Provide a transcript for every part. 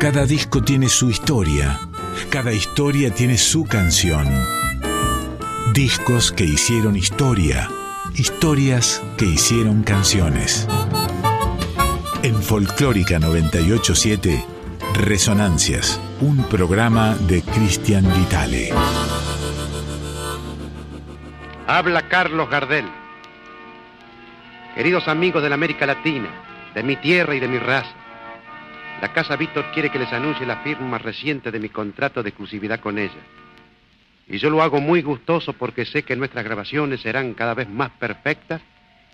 Cada disco tiene su historia, cada historia tiene su canción. Discos que hicieron historia, historias que hicieron canciones. En Folclórica 987, Resonancias, un programa de Cristian Vitale. Habla Carlos Gardel. Queridos amigos de la América Latina, de mi tierra y de mi raza, la Casa Víctor quiere que les anuncie la firma reciente de mi contrato de exclusividad con ella. Y yo lo hago muy gustoso porque sé que nuestras grabaciones serán cada vez más perfectas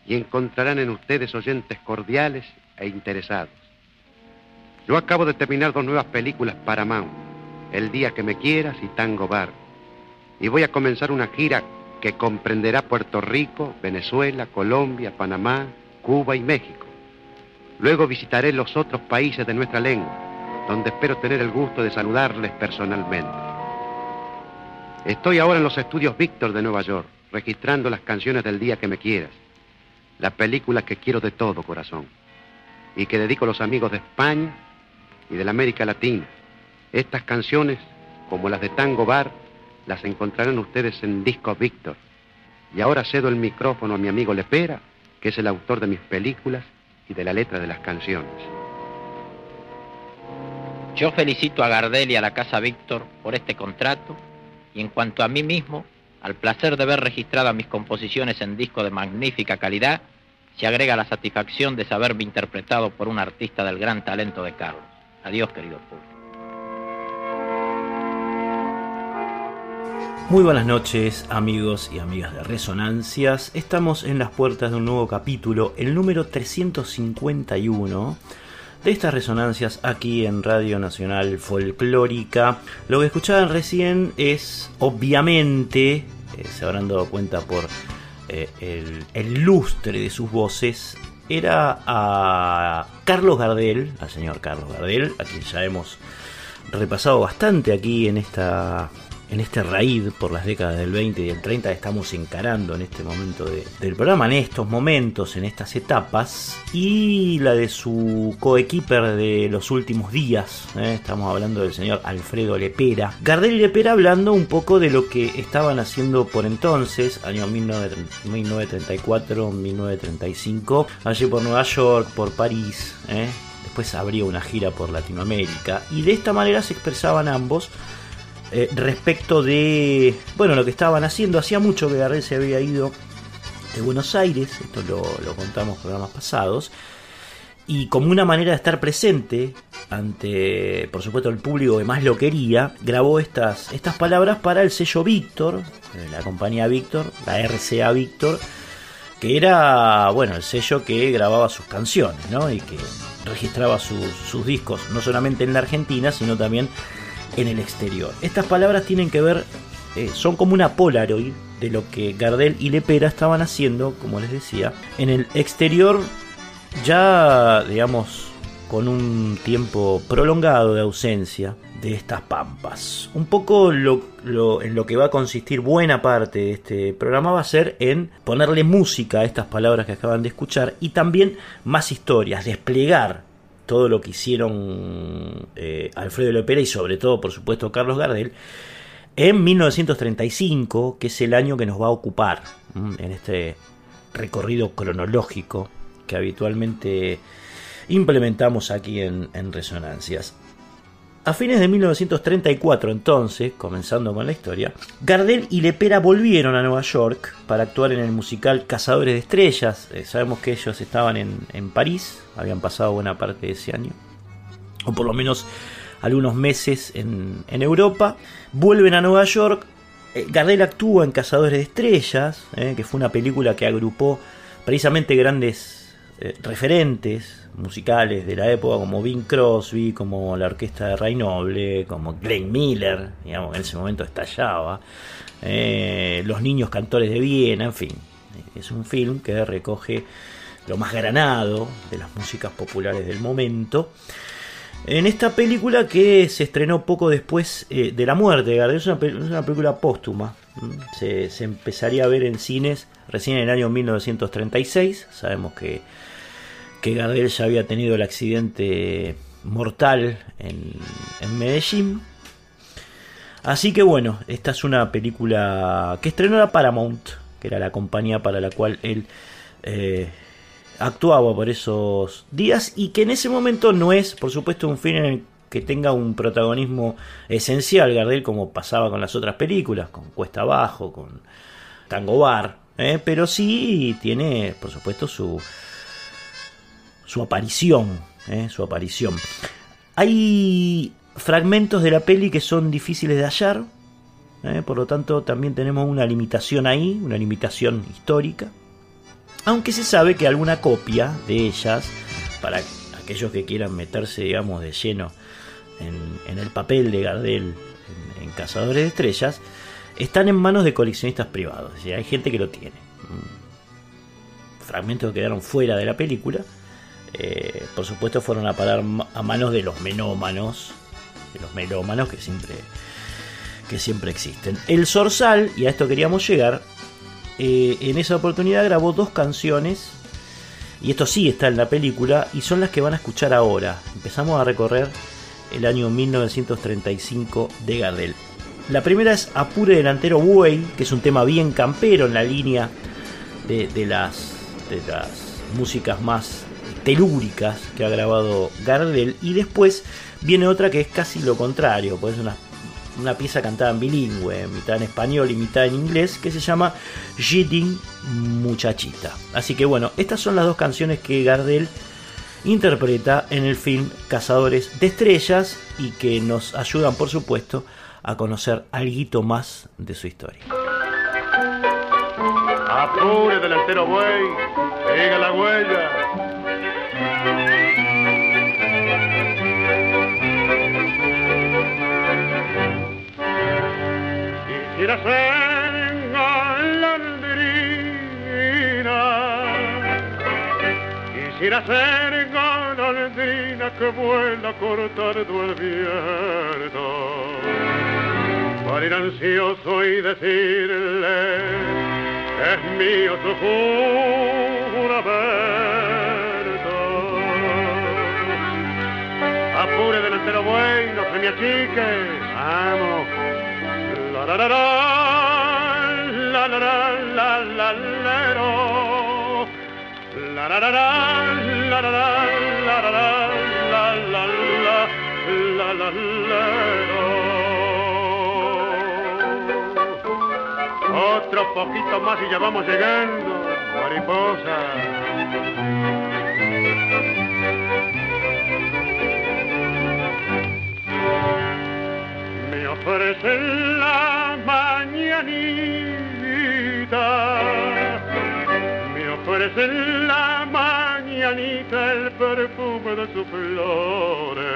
y encontrarán en ustedes oyentes cordiales e interesados. Yo acabo de terminar dos nuevas películas para Mount, El día que me quieras y Tango Bar. Y voy a comenzar una gira que comprenderá Puerto Rico, Venezuela, Colombia, Panamá, Cuba y México. Luego visitaré los otros países de nuestra lengua, donde espero tener el gusto de saludarles personalmente. Estoy ahora en los estudios Víctor de Nueva York, registrando las canciones del día que me quieras, la película que quiero de todo corazón, y que dedico a los amigos de España y de la América Latina. Estas canciones, como las de Tango Bar, las encontrarán ustedes en Discos Víctor. Y ahora cedo el micrófono a mi amigo Lepera, que es el autor de mis películas y de la letra de las canciones. Yo felicito a Gardel y a la Casa Víctor por este contrato y en cuanto a mí mismo, al placer de ver registradas mis composiciones en disco de magnífica calidad, se agrega la satisfacción de saberme interpretado por un artista del gran talento de Carlos. Adiós, querido público. Muy buenas noches amigos y amigas de Resonancias. Estamos en las puertas de un nuevo capítulo, el número 351 de estas resonancias aquí en Radio Nacional Folclórica. Lo que escuchaban recién es obviamente, eh, se habrán dado cuenta por eh, el, el lustre de sus voces, era a Carlos Gardel, al señor Carlos Gardel, a quien ya hemos repasado bastante aquí en esta en este raíz por las décadas del 20 y del 30 estamos encarando en este momento del programa, en estos momentos, en estas etapas, y la de su coequiper de los últimos días, ¿eh? estamos hablando del señor Alfredo Lepera. Gardel Lepera hablando un poco de lo que estaban haciendo por entonces, año 1934-1935, allí por Nueva York, por París, ¿eh? después abrió una gira por Latinoamérica, y de esta manera se expresaban ambos eh, respecto de bueno lo que estaban haciendo. Hacía mucho que Gardel se había ido de Buenos Aires, esto lo, lo contamos programas pasados, y como una manera de estar presente ante, por supuesto, el público que más lo quería, grabó estas, estas palabras para el sello Víctor, eh, la compañía Víctor, la RCA Víctor, que era, bueno, el sello que grababa sus canciones, ¿no? Y que registraba sus, sus discos, no solamente en la Argentina, sino también en el exterior. Estas palabras tienen que ver, eh, son como una Polaroid de lo que Gardel y Lepera estaban haciendo, como les decía, en el exterior ya, digamos, con un tiempo prolongado de ausencia de estas pampas. Un poco en lo que va a consistir buena parte de este programa va a ser en ponerle música a estas palabras que acaban de escuchar y también más historias, desplegar todo lo que hicieron eh, Alfredo Lepera y sobre todo, por supuesto, Carlos Gardel, en 1935, que es el año que nos va a ocupar en este recorrido cronológico que habitualmente implementamos aquí en Resonancias. A fines de 1934, entonces, comenzando con la historia, Gardel y Lepera volvieron a Nueva York para actuar en el musical Cazadores de Estrellas. Eh, sabemos que ellos estaban en, París, habían pasado buena parte de ese año, o por lo menos algunos meses en, Europa. Vuelven a Nueva York. Eh, Gardel actúa en Cazadores de Estrellas, eh, que fue una película que agrupó precisamente grandes referentes musicales de la época como Bing Crosby, como la orquesta de Ray Noble, como Glenn Miller, digamos, en ese momento estallaba, eh, Los niños cantores de Viena, en fin. Es un film que recoge lo más granado de las músicas populares del momento. En esta película que se estrenó poco después eh, de la muerte de Gardel, es una, película póstuma. Se, se empezaría a ver en cines recién en el año 1936. Sabemos que que Gardel ya había tenido el accidente mortal en, Medellín. Así que bueno, esta es una película que estrenó la Paramount, que era la compañía para la cual él eh, actuaba por esos días y que en ese momento no es, por supuesto, un film en el que tenga un protagonismo esencial Gardel como pasaba con las otras películas, con Cuesta Abajo, con Tango Bar, ¿eh? pero sí tiene, por supuesto, su, su aparición, ¿eh? su aparición. Hay fragmentos de la peli que son difíciles de hallar, ¿eh? por lo tanto también tenemos una limitación ahí, una limitación histórica, aunque se sabe que alguna copia de ellas, para aquellos que quieran meterse, digamos, de lleno en, el papel de Gardel en, Cazadores de Estrellas, están en manos de coleccionistas privados. hay gente que lo tiene. Fragmentos que quedaron fuera de la película, eh, por supuesto, fueron a parar a manos de los menómanos, de los melómanos que siempre, que siempre existen. El Sorsal, y a esto queríamos llegar, eh, en esa oportunidad grabó dos canciones, y esto sí está en la película, y son las que van a escuchar ahora. Empezamos a recorrer el año 1935 de Gardel. La primera es Apure Delantero Buey, que es un tema bien campero en la línea de, las, de las músicas más telúricas que ha grabado Gardel. Y después viene otra que es casi lo contrario, pues es una, una pieza cantada en bilingüe, mitad en español y mitad en inglés, que se llama Jitting Muchachita. Así que bueno, estas son las dos canciones que Gardel interpreta en el film Cazadores de Estrellas y que nos ayudan, por supuesto, a conocer algo más de su historia. Apure delantero buey, siga la huella. Quisiera ser galandrina, quisiera ser que vuela tu el viento. Para ir ansioso y decirle es mío su juramento. Apure delantero buey, no se me achique, vamos. La la la la, la la la la la la la la la la la la la otro poquito más y ya vamos llegando, mariposa. Me ofrecen la mañanita, me ofrecen la mañanita el perfume de sus flores.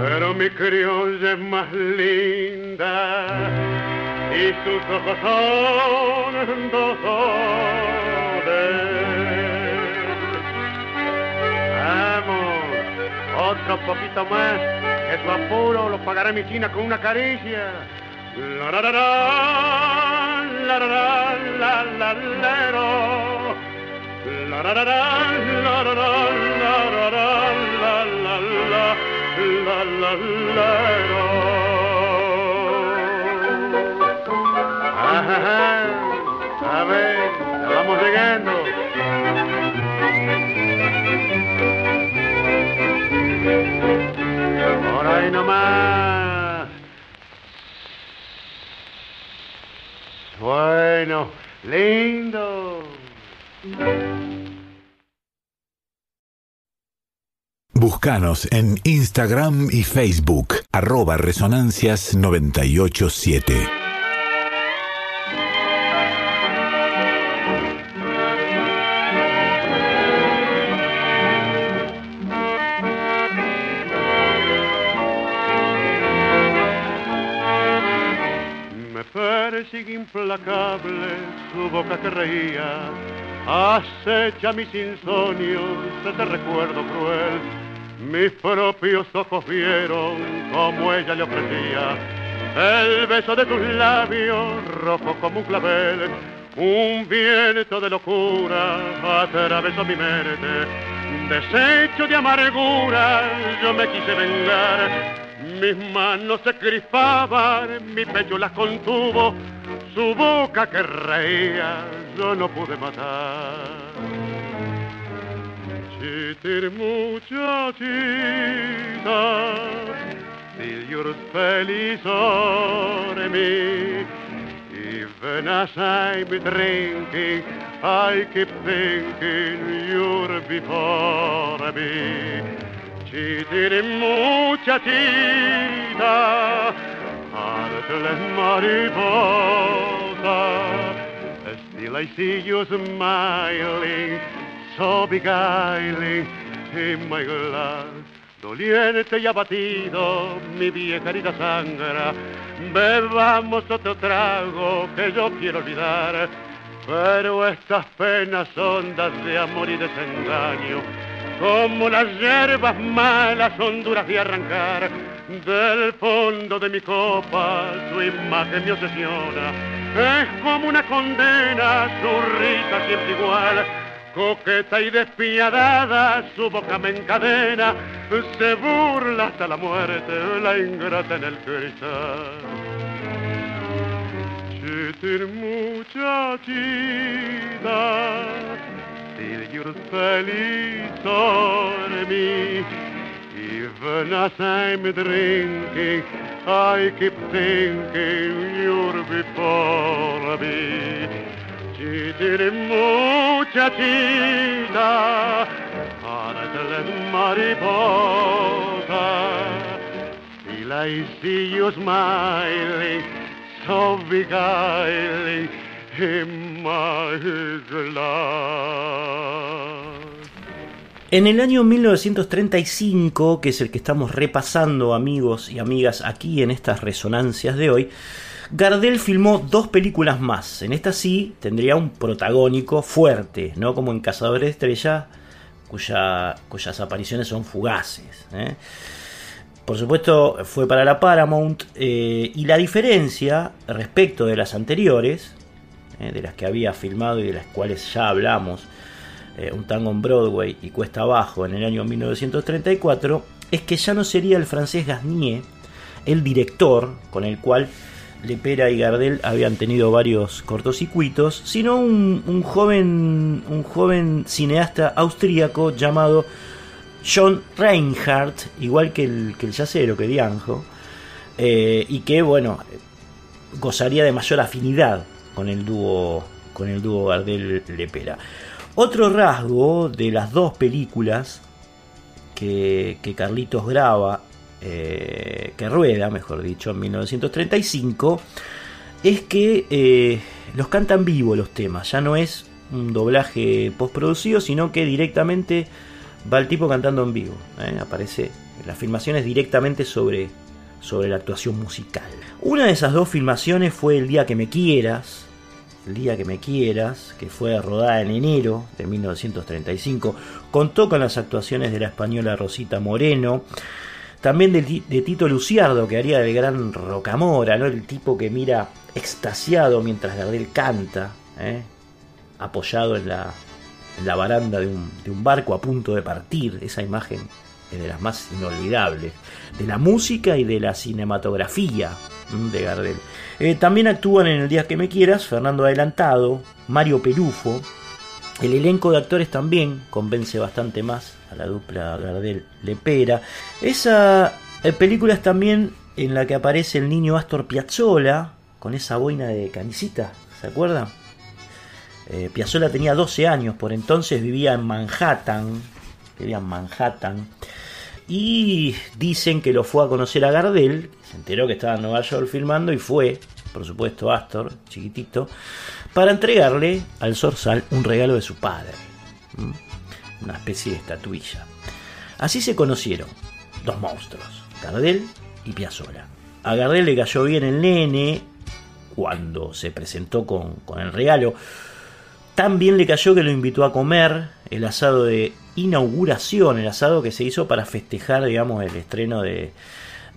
Pero mi criolla es más linda y sus ojos son dos Vamos, otro poquito más, que tu apuro lo pagará mi china con una caricia. La la la la la la la la la la la la la la la la la la a ver, ya vamos llegando. Por. Bueno, lindo. Buscanos en Instagram y Facebook, arroba resonancias987. Boca que reía, acecha mis insomnios, se te recuerdo cruel mis propios ojos vieron como ella le ofrecía el beso de tus labios, rojo como un clavel. Un viento de locura atravesó mi mente. Desecho de amargura, yo me quise vengar. Mis manos se crispaban, mi pecho las contuvo, su boca que reía, yo no pude matar. Chitir muchachita, still you're feliz me. Even as I'm drinking, I keep thinking you're before me. Chitir muchachita, heartless mariposa. Still I see you smiling, so beguiling in my glass. Doliente y abatido, mi vieja herida sangra. Bebamos otro trago que yo quiero olvidar. Pero estas penas hondas de amor y desengaño, como las hierbas malas son duras de arrancar, del fondo de mi copa su imagen me obsesiona. Es como una condena, su risa siempre igual, coqueta y despiadada, su boca me encadena, se burla hasta la muerte, la ingrata en el cristal. Chitir muchachita, still you're feliz me. Even as I'm drinking, I keep thinking you're before me. Chitir muchachita, para mariposa. Still I see you smiling, so beguiling in my glass. En el año 1935, que es el que estamos repasando amigos y amigas aquí en estas resonancias de hoy, Gardel filmó dos películas más. En esta sí tendría un protagónico fuerte, no como en Cazadores de Estrella, cuya, cuyas apariciones son fugaces. ¿eh? Por supuesto, fue para la Paramount eh, y la diferencia respecto de las anteriores, eh, de las que había filmado y de las cuales ya hablamos, eh, Un tango en Broadway y Cuesta Abajo en el año 1934, es que ya no sería el francés Gasnier el director con el cual Lepera y Gardel habían tenido varios cortocircuitos, sino un, un joven, un joven cineasta austríaco llamado John Reinhardt, igual que el, que el yacero, que Dianjo, eh, y que, bueno, gozaría de mayor afinidad con el dúo, con el dúo Gardel-Lepera. Otro rasgo de las dos películas que, que Carlitos graba, eh, que rueda, mejor dicho, en 1935, es que eh, los cantan vivo los temas, ya no es un doblaje postproducido, sino que directamente va el tipo cantando en vivo. ¿eh? Aparece las filmaciones directamente sobre, sobre la actuación musical. Una de esas dos filmaciones fue El Día que me quieras. El Día que me quieras, que fue rodada en enero de 1935. Contó con las actuaciones de la española Rosita Moreno. También de, Tito Luciardo, que haría del gran Rocamora, ¿no? el tipo que mira extasiado mientras Gardel canta, ¿eh? apoyado en la, en la baranda de un, de un, barco a punto de partir. Esa imagen es de las más inolvidables. De la música y de la cinematografía de Gardel. Eh, también actúan en El Día que me quieras Fernando Adelantado, Mario Perufo. El elenco de actores también convence bastante más a la dupla Gardel-Lepera. Esa eh, película es también en la que aparece el niño Astor Piazzolla con esa boina de camisita, ¿se acuerdan? Eh, Piazzolla tenía 12 años, por entonces vivía en Manhattan, vivía en Manhattan, y dicen que lo fue a conocer a Gardel, se enteró que estaba en Nueva York filmando y fue, por supuesto, Astor, chiquitito, para entregarle al Zorzal un regalo de su padre, una especie de estatuilla. Así se conocieron dos monstruos, Gardel y Piazzolla. A Gardel le cayó bien el nene cuando se presentó con, con el regalo. También le cayó que lo invitó a comer el asado de inauguración, el asado que se hizo para festejar, digamos, el estreno de,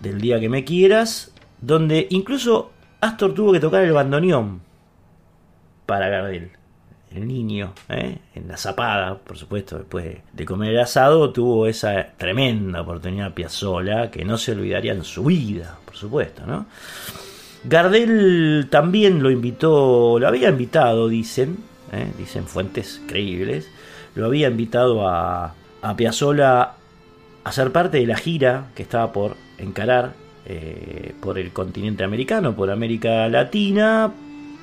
del Día que me quieras, donde incluso Astor tuvo que tocar el bandoneón para Gardel. el niño, ¿eh? en la zapada, por supuesto, después de comer el asado, tuvo esa tremenda oportunidad Piazzola que no se olvidaría en su vida, por supuesto, ¿no? Gardel también lo invitó, lo había invitado, dicen, ¿eh? dicen fuentes creíbles, lo había invitado a, a Piazzola a ser parte de la gira que estaba por encarar eh, por el continente americano, por América Latina,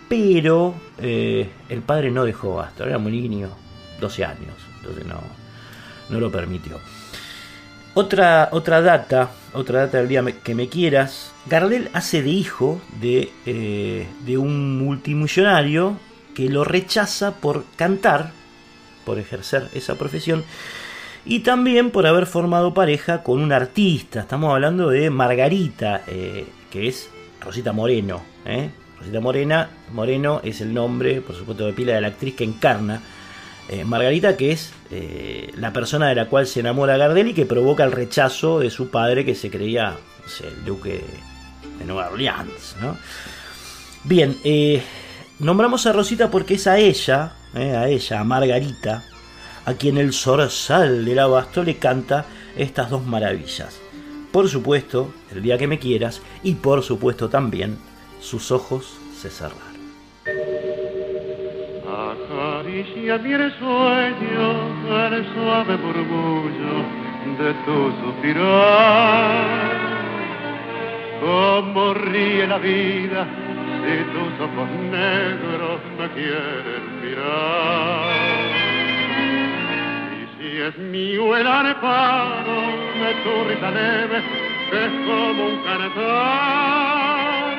pero eh, el padre no dejó hasta, era muy niño, 12 años, entonces no, no lo permitió. Otra, otra data, otra data del día que me quieras, Gardel hace de hijo de, eh, de un multimillonario que lo rechaza por cantar, por ejercer esa profesión, y también por haber formado pareja con un artista. Estamos hablando de Margarita, eh, que es Rosita Moreno. ¿eh? Rosita Morena, Moreno es el nombre, por supuesto, de pila de la actriz que encarna. Eh, Margarita, que es la persona de la cual se enamora Gardel y que provoca el rechazo de su padre, que se creía el duque de Nueva Orleans. Bien, nombramos a Rosita porque es a ella, a ella, a Margarita, a quien el zorzal del abasto le canta estas dos maravillas. Por supuesto, el día que me quieras, y por supuesto también, sus ojos se cerraron. Acaricia mi sueño el suave murmullo de tu suspirar. Como ríe la vida si tus ojos negros me quieren mirar es mío el arpado de tu leve, es como un cantar.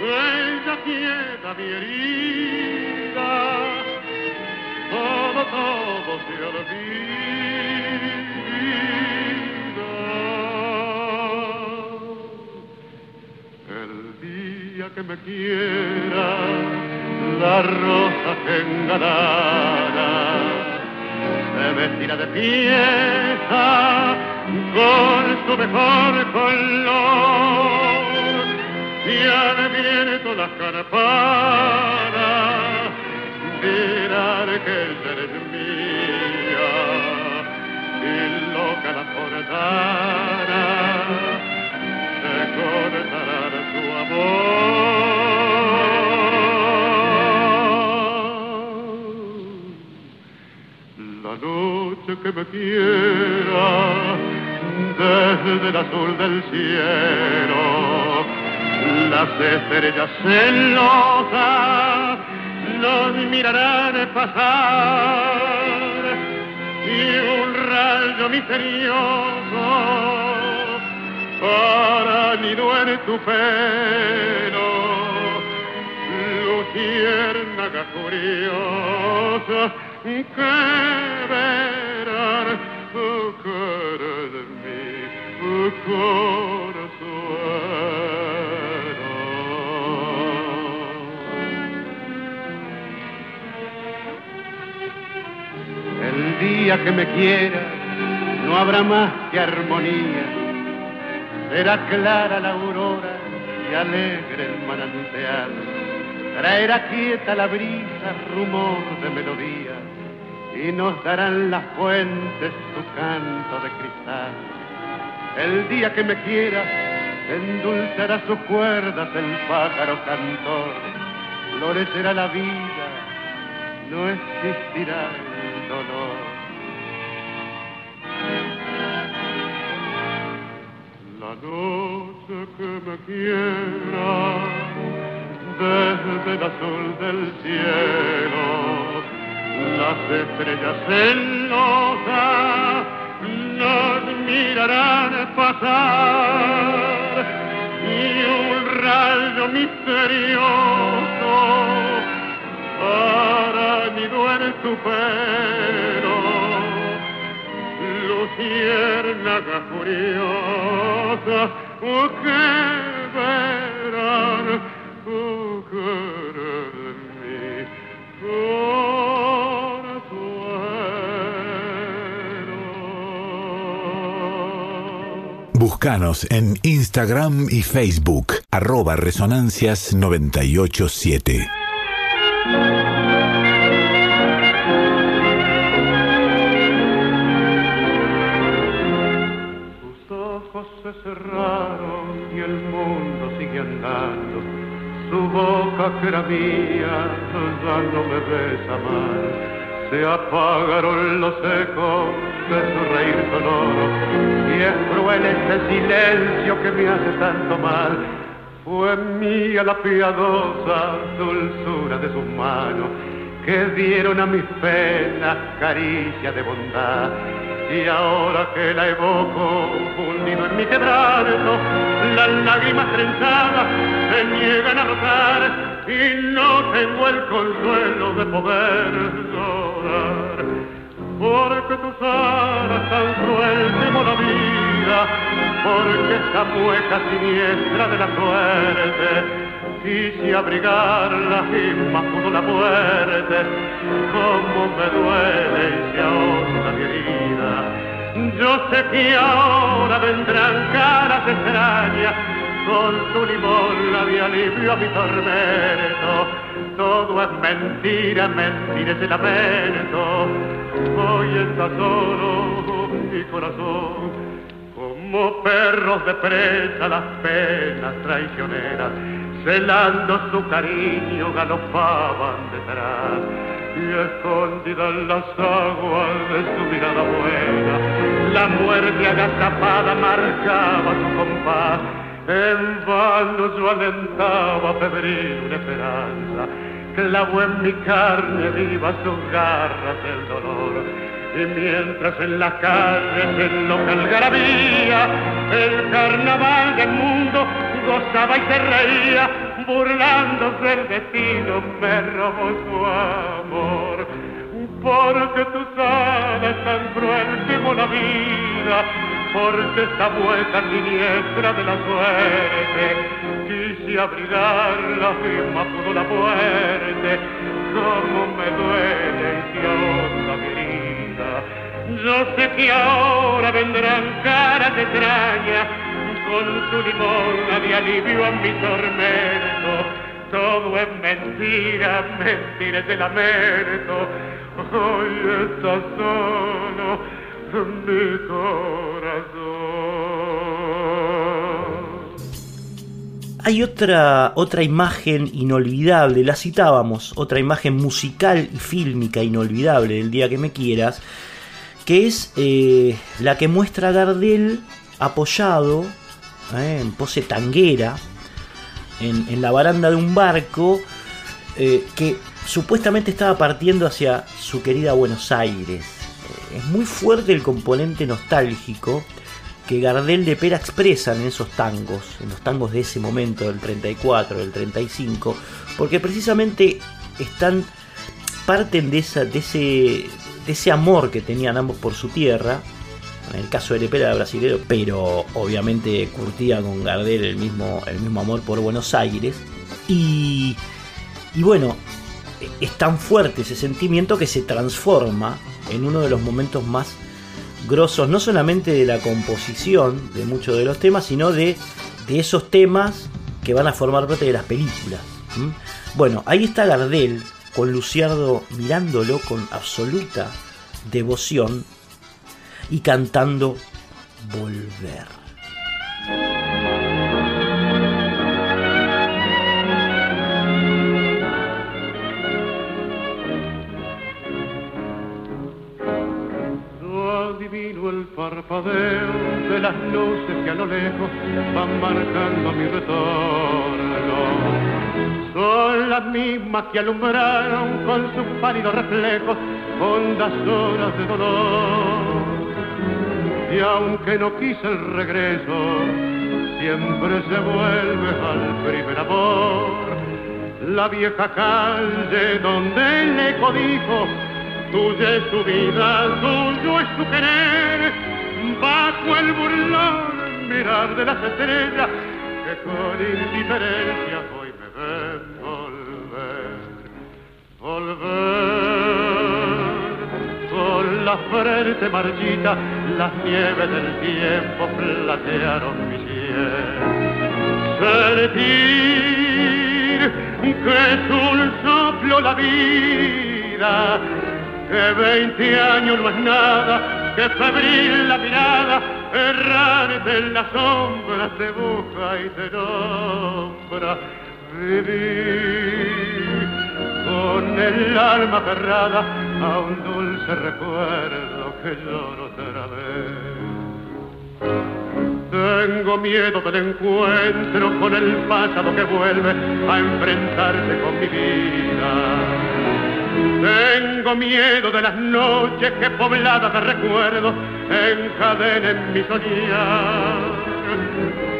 Ella quieta mi herida, todo, todo se olvida. El día que me quiera, la rosa que engalara se vestirá de pieza con su mejor color. Y al viento las campanas dirán que eres mía. Y loca la forzana se cortará su amor que me quiera desde el azul del cielo. Las estrellas celosas nos mirarán pasar y un rayo misterioso para nido en tu pelo. Luciérnaga curiosa que verán El día que me quiera no habrá más que armonía, será clara la aurora y alegre el manantial, traerá quieta la brisa, rumor de melodía y nos darán las fuentes su canto de cristal. El día que me quiera, endulzará sus cuerdas el pájaro cantor, florecerá la vida, no existirá el dolor. La noche que me quiera, desde el azul del cielo, las estrellas celosas nos mirarán pasar. Y un rayo misterioso para nido en tu pelo. Luciérnaga furiosa que verán que Buscanos en Instagram y Facebook, arroba Resonancias 987. Tus ojos se cerraron y el mundo sigue andando. Su boca que era mía, ya no me besa más se apagaron los ecos de su reír sonoro y es cruel este silencio que me hace tanto mal. Fue mía la piadosa dulzura de sus manos que dieron a mis penas caricia de bondad y ahora que la evoco, hundido en mi quebranto, las lágrimas trenzadas se niegan a rotar y no tengo el consuelo de poder llorar. Porque tus alas tan cruel temo la vida, porque esta mueca siniestra de la suerte quise abrigarla y más pudo la muerte, como me duele y se ahonda mi herida. Yo sé que ahora vendrán caras extrañas, con su limón la de alivio a mi tormento. Todo es mentira, mentira es el lamento. Hoy está solo mi corazón. Como perros de presa las penas traicioneras celando su cariño galopaban detrás y escondida en las aguas de su mirada buena la muerte agazapada marcaba su compás. En vano yo alentaba febril una esperanza clavó en mi carne viva sus garras del dolor. Y mientras en las calles en loca algarabía el carnaval del mundo gozaba y se reía, burlándose del destino, me robó su amor. Porque tus alas tan cruel como la vida, porque esta vuelta siniestra de la suerte, quise abrigarla y más pudo la muerte, como me duele y ahonda mi herida. Yo sé que ahora vendrán caras extrañas con su limón de alivio a mi tormento. Todo es mentira, mentira es el lamento. Hoy está solo mi corazón. Hay otra, otra imagen inolvidable, la citábamos, otra imagen musical y fílmica inolvidable del día que me quieras, que es eh, la que muestra a Gardel apoyado ¿eh? en pose tanguera, en, la baranda de un barco eh, que supuestamente estaba partiendo hacia su querida Buenos Aires. Eh, es muy fuerte el componente nostálgico que Gardel de Pera expresan en esos tangos, en los tangos de ese momento, del 34, del 35, porque precisamente están, parten de, esa, de, ese, de ese amor que tenían ambos por su tierra, en el caso de Lepera era brasilero, pero obviamente curtía con Gardel el mismo, el mismo amor por Buenos Aires. Y, y bueno, es tan fuerte ese sentimiento que se transforma en uno de los momentos más grosos, no solamente de la composición de muchos de los temas, sino de, de esos temas que van a formar parte de las películas. Bueno, ahí está Gardel con Luciardo mirándolo con absoluta devoción y cantando Volver. adivino el parpadeo de las luces que a lo lejos van marcando mi retorno. Son las mismas que alumbraron con sus pálidos reflejos hondas horas de dolor y aunque no quise el regreso, siempre se vuelve al primer amor. La vieja calle donde el eco dijo, tuya es su vida, tuyo es su querer, bajo el burlón mirar de las estrellas que con indiferencia hoy me ven volver, volver la frente marchita, las nieves del tiempo platearon mi cielo. Sentir que es un soplo la vida, que veinte años no es nada que febril la mirada, errante en la sombra te busca y te nombra. Viví con el alma cerrada a un dulce recuerdo que lloro otra vez. Tengo miedo del encuentro con el pasado que vuelve a enfrentarse con mi vida. Tengo miedo de las noches que pobladas de recuerdos encadenen mi soñar.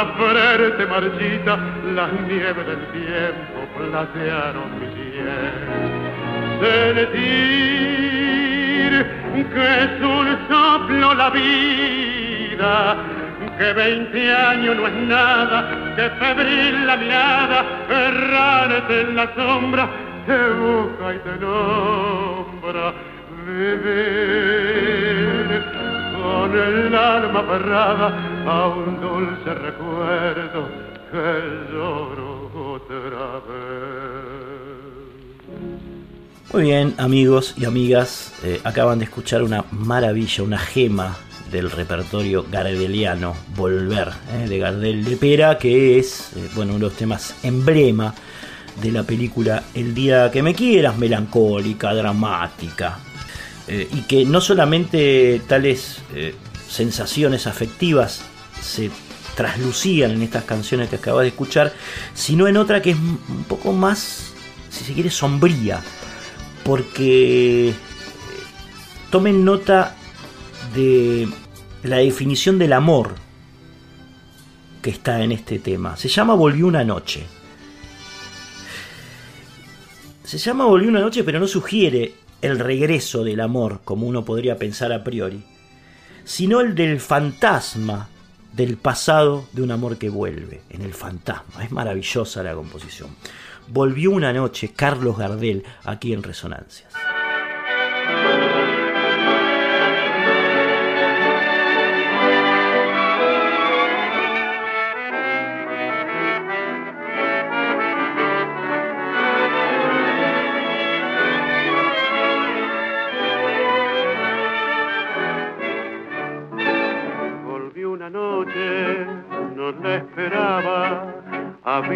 la frente marchita, las nieves del tiempo platearon mi piel. Sentir que es un soplo la vida que veinte años no es nada, que febril la mirada, errarte en la sombra, te busca y te nombra. Vivir con el alma aferrada a un dulce recuerdo que lloro otra vez. Muy bien, amigos y amigas, eh, acaban de escuchar una maravilla, una gema del repertorio gardeliano, Volver, eh, de Gardel de Pera, que es eh, bueno, uno de los temas emblema de la película El día que me quieras, melancólica, dramática, eh, y que no solamente tales sensaciones afectivas se traslucían en estas canciones que acabas de escuchar, sino en otra que es un poco más, si se quiere, sombría, porque tomen nota de la definición del amor que está en este tema. Se llama Volvió una noche. Se llama Volvió una noche, pero no sugiere el regreso del amor, como uno podría pensar a priori, sino el del fantasma del pasado de un amor que vuelve, en el fantasma. Es maravillosa la composición. Volvió una noche Carlos Gardel aquí en Resonancias.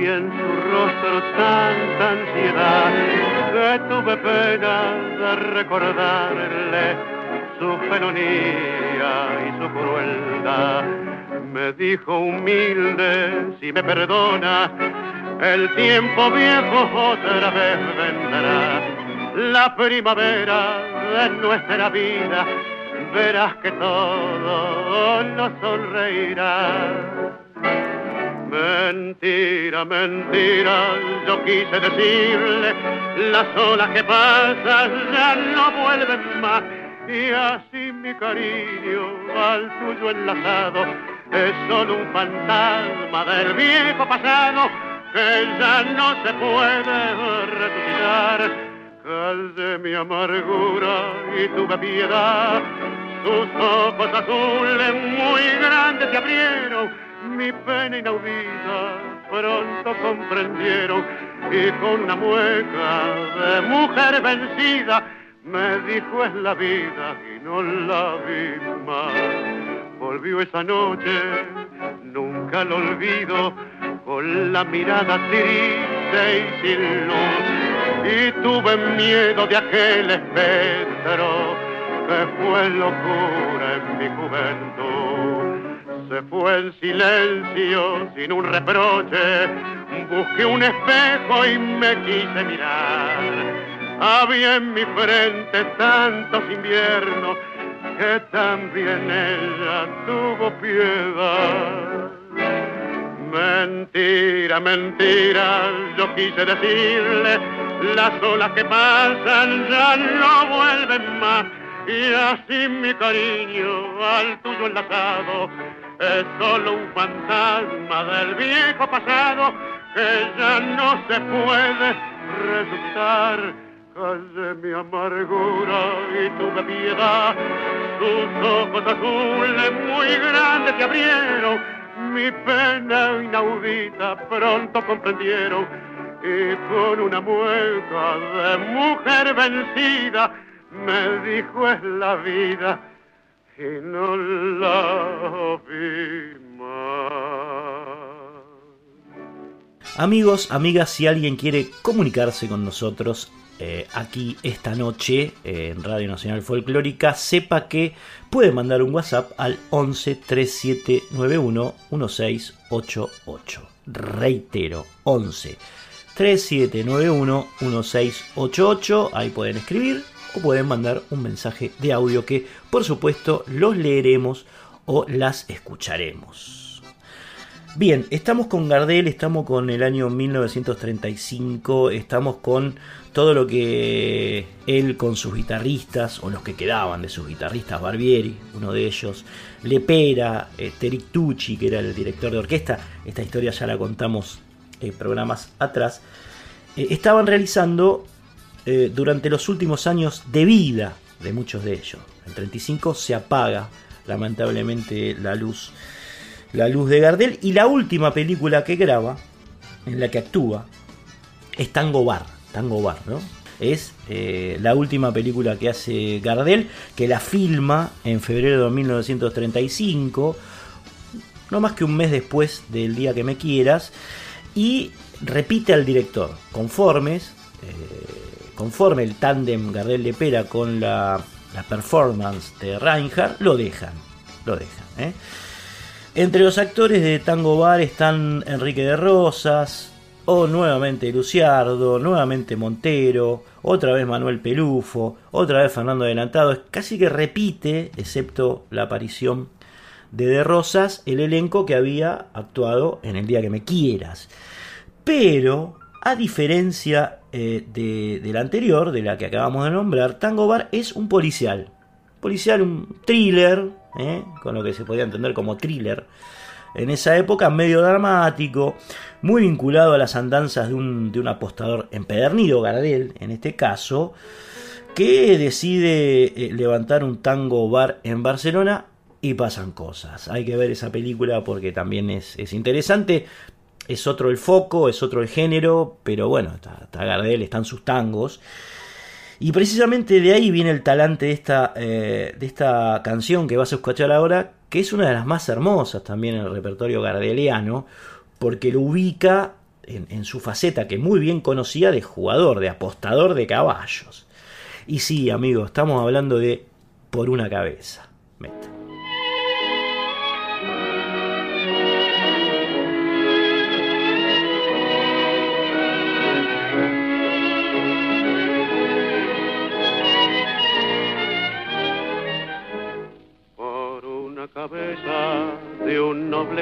En su rostro tanta ansiedad que tuve pena de recordarle su felonía y su crueldad. Me dijo humilde, si me perdona, el tiempo viejo otra vez vendrá. La primavera de nuestra vida, verás que todo nos sonreirá Mentira, mentira, yo quise decirle, las olas que pasan ya no vuelven más. Y así mi cariño al tuyo enlazado es solo un fantasma del viejo pasado que ya no se puede resucitar. Calde mi amargura y tuve piedad, sus ojos azules muy grandes se abrieron mi pena inaudita pronto comprendieron y con una mueca de mujer vencida me dijo es la vida y no la vi más. Volvió esa noche, nunca lo olvido, con la mirada triste y sin luz. Y tuve miedo de aquel espectro que fue locura en mi juventud se fue en silencio, sin un reproche. Busqué un espejo y me quise mirar. Había en mi frente tantos inviernos que también ella tuvo piedad. Mentira, mentira, yo quise decirle, las olas que pasan ya no vuelven más. Y así mi cariño al tuyo enlazado es solo un fantasma del viejo pasado que ya no se puede resucitar. Calle mi amargura y tuve piedad, sus ojos azules muy grandes se abrieron, mi pena inaudita pronto comprendieron. Y con una mueca de mujer vencida me dijo es la vida la. Amigos, amigas, si alguien quiere comunicarse con nosotros eh, aquí esta noche eh, en Radio Nacional Folclórica, sepa que puede mandar un WhatsApp al 11 3791 1688. Reitero, 11 3791 1688. Ahí pueden escribir o pueden mandar un mensaje de audio que por supuesto los leeremos o las escucharemos. Bien, estamos con Gardel, estamos con el año 1935, estamos con todo lo que él con sus guitarristas, o los que quedaban de sus guitarristas, Barbieri, uno de ellos, Lepera, eh, Tucci, que era el director de orquesta, esta historia ya la contamos en programas atrás, eh, estaban realizando eh, durante los últimos años de vida de muchos de ellos. En 35 se apaga lamentablemente la luz, la luz de Gardel y la última película que graba, en la que actúa, es Tango Bar. Tango Bar, ¿no? Es eh, la última película que hace Gardel, que la filma en febrero de 1935, no más que un mes después del día que me quieras, y repite al director, conformes, eh, conforme el tándem Gardel Lepera con la, performance de Reinhardt, lo dejan. Lo dejan. ¿eh? Entre los actores de Tango Bar están Enrique de Rosas, o nuevamente Luciardo, nuevamente Montero, otra vez Manuel Pelufo, otra vez Fernando Adelantado. Casi que repite, excepto la aparición de De Rosas, el elenco que había actuado en El Día que Me Quieras. Pero, a diferencia eh, de, la anterior, de la que acabamos de nombrar, Tango Bar es un policial. Policial, un thriller, eh, con lo que se podía entender como thriller. En esa época, medio dramático, muy vinculado a las andanzas de un, apostador empedernido, Gardel, en este caso, que decide eh, levantar un tango bar en Barcelona y pasan cosas. Hay que ver esa película porque también es interesante es otro el foco, es otro el género, pero bueno, está, Gardel, están sus tangos. Y precisamente de ahí viene el talante de esta, eh, de esta canción que vas a escuchar ahora, que es una de las más hermosas también en el repertorio gardeliano, porque lo ubica en, su faceta que muy bien conocía de jugador, de apostador de caballos. Y sí, amigos, estamos hablando de por una cabeza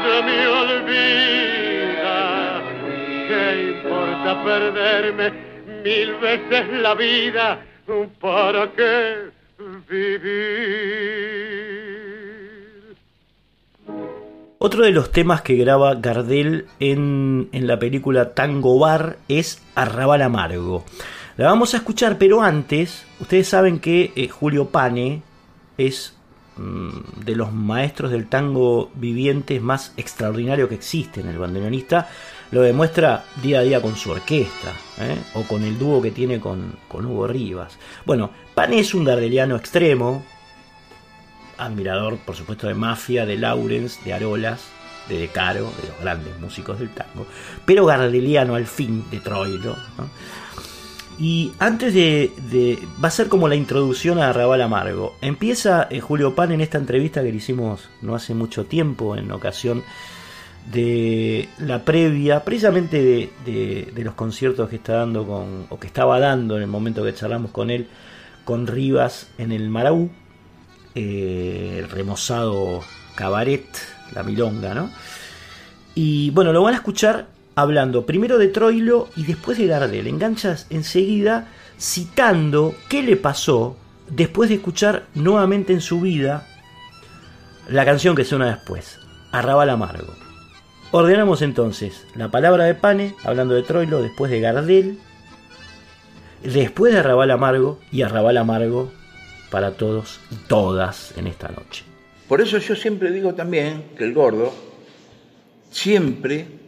ella me olvida, ¿qué importa perderme mil veces la vida? ¿Para qué vivir? Otro de los temas que graba Gardel en, en la película Tango Bar es Arrabal Amargo. La vamos a escuchar, pero antes, ustedes saben que eh, Julio Pane es de los maestros del tango vivientes más extraordinario que existen. El bandoneonista lo demuestra día a día con su orquesta ¿eh? o con el dúo que tiene con, con Hugo Rivas. Bueno, Pane es un gardeliano extremo, admirador, por supuesto, de Mafia, de Lawrence, de Arolas, de De Caro, de los grandes músicos del tango, pero gardeliano al fin de Troilo. Y antes de, Va a ser como la introducción a Arrabal Amargo. Empieza eh, Julio Pan en esta entrevista que le hicimos no hace mucho tiempo, en ocasión de la previa, precisamente de, de, de los conciertos que está dando con. o que estaba dando en el momento que charlamos con él, con Rivas en el Maraú, eh, el remozado cabaret, la milonga, ¿no? Y bueno, lo van a escuchar hablando primero de Troilo y después de Gardel. Enganchas enseguida citando qué le pasó después de escuchar nuevamente en su vida la canción que suena después, Arrabal Amargo. Ordenamos entonces la palabra de Pane, hablando de Troilo, después de Gardel, después de Arrabal Amargo y Arrabal Amargo para todos y todas en esta noche. Por eso yo siempre digo también que el gordo siempre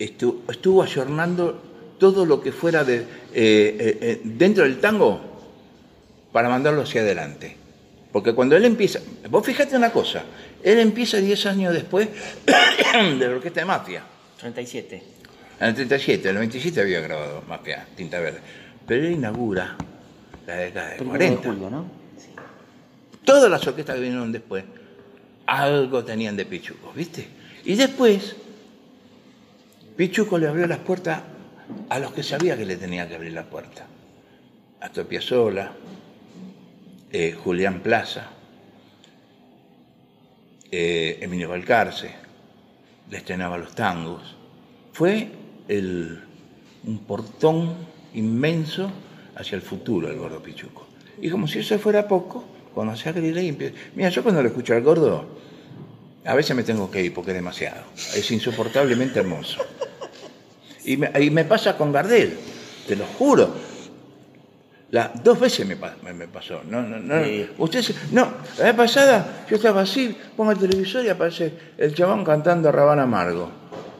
estuvo, estuvo ayornando todo lo que fuera de, eh, eh, eh, dentro del tango para mandarlo hacia adelante. Porque cuando él empieza, vos fíjate una cosa, él empieza 10 años después de la orquesta de Mafia. 37. En el 37, en el 27 había grabado Mafia, Tinta Verde. Pero él inaugura la década de 40. De julio, ¿no? Todas las orquestas que vinieron después, algo tenían de Pichuco, ¿viste? Y después, Pichuco le abrió las puertas a los que sabía que le tenía que abrir la puerta. Astor Piazzolla, eh, Julián Plaza, eh, Emilio Balcarce, le estrenaba los tangos. Fue el, un portón inmenso hacia el futuro el gordo Pichuco. Y como si eso fuera poco, cuando se abre y empieza... Mira, yo cuando lo escucho al gordo, a veces me tengo que ir porque es demasiado. Es insoportablemente hermoso. Y me, y me pasa con Gardel, te lo juro. La, dos veces me, me, me pasó. No, no, no. Sí. Usted no, la vez pasada yo estaba así, pongo el televisor y aparece el chabón cantando Rabán Amargo.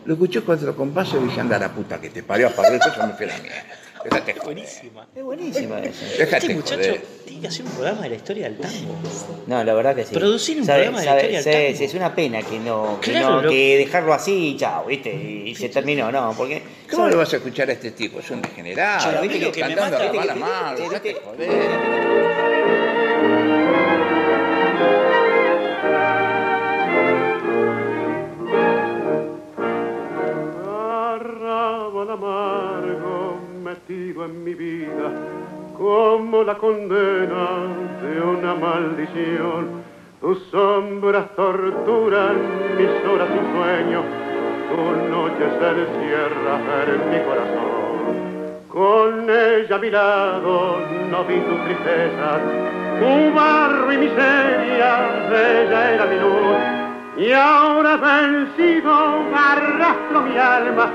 Lo escuché cuatro compases y dije, anda la puta que te parió a pagar eso, me fui a la mierda. Joder. Buenísima, es buenísima esa. Déjate Este muchacho joder. tiene que hacer un programa de la historia del tango. No, la verdad que sí. Producir un programa de la historia del tango. es una pena que no, que, Claro, no- lo- que dejarlo así y chao, ¿viste? Y, se terminó, no, porque. ¿Cómo le vas a esescuchar a este tipo? Es un degenerado. Yo, ¿viste? lo que me cantando mata- Rabán viste, Amargo. viste, Déjate viste. joder. En mi vida como la condena de una maldición. Tus sombras torturan mis horas sin sueño, tu noche se encierra en mi corazón. Con ella a mi lado no vi tu tristeza, tu barro y miseria, ella era mi luz. Y ahora vencido arrastro mi alma,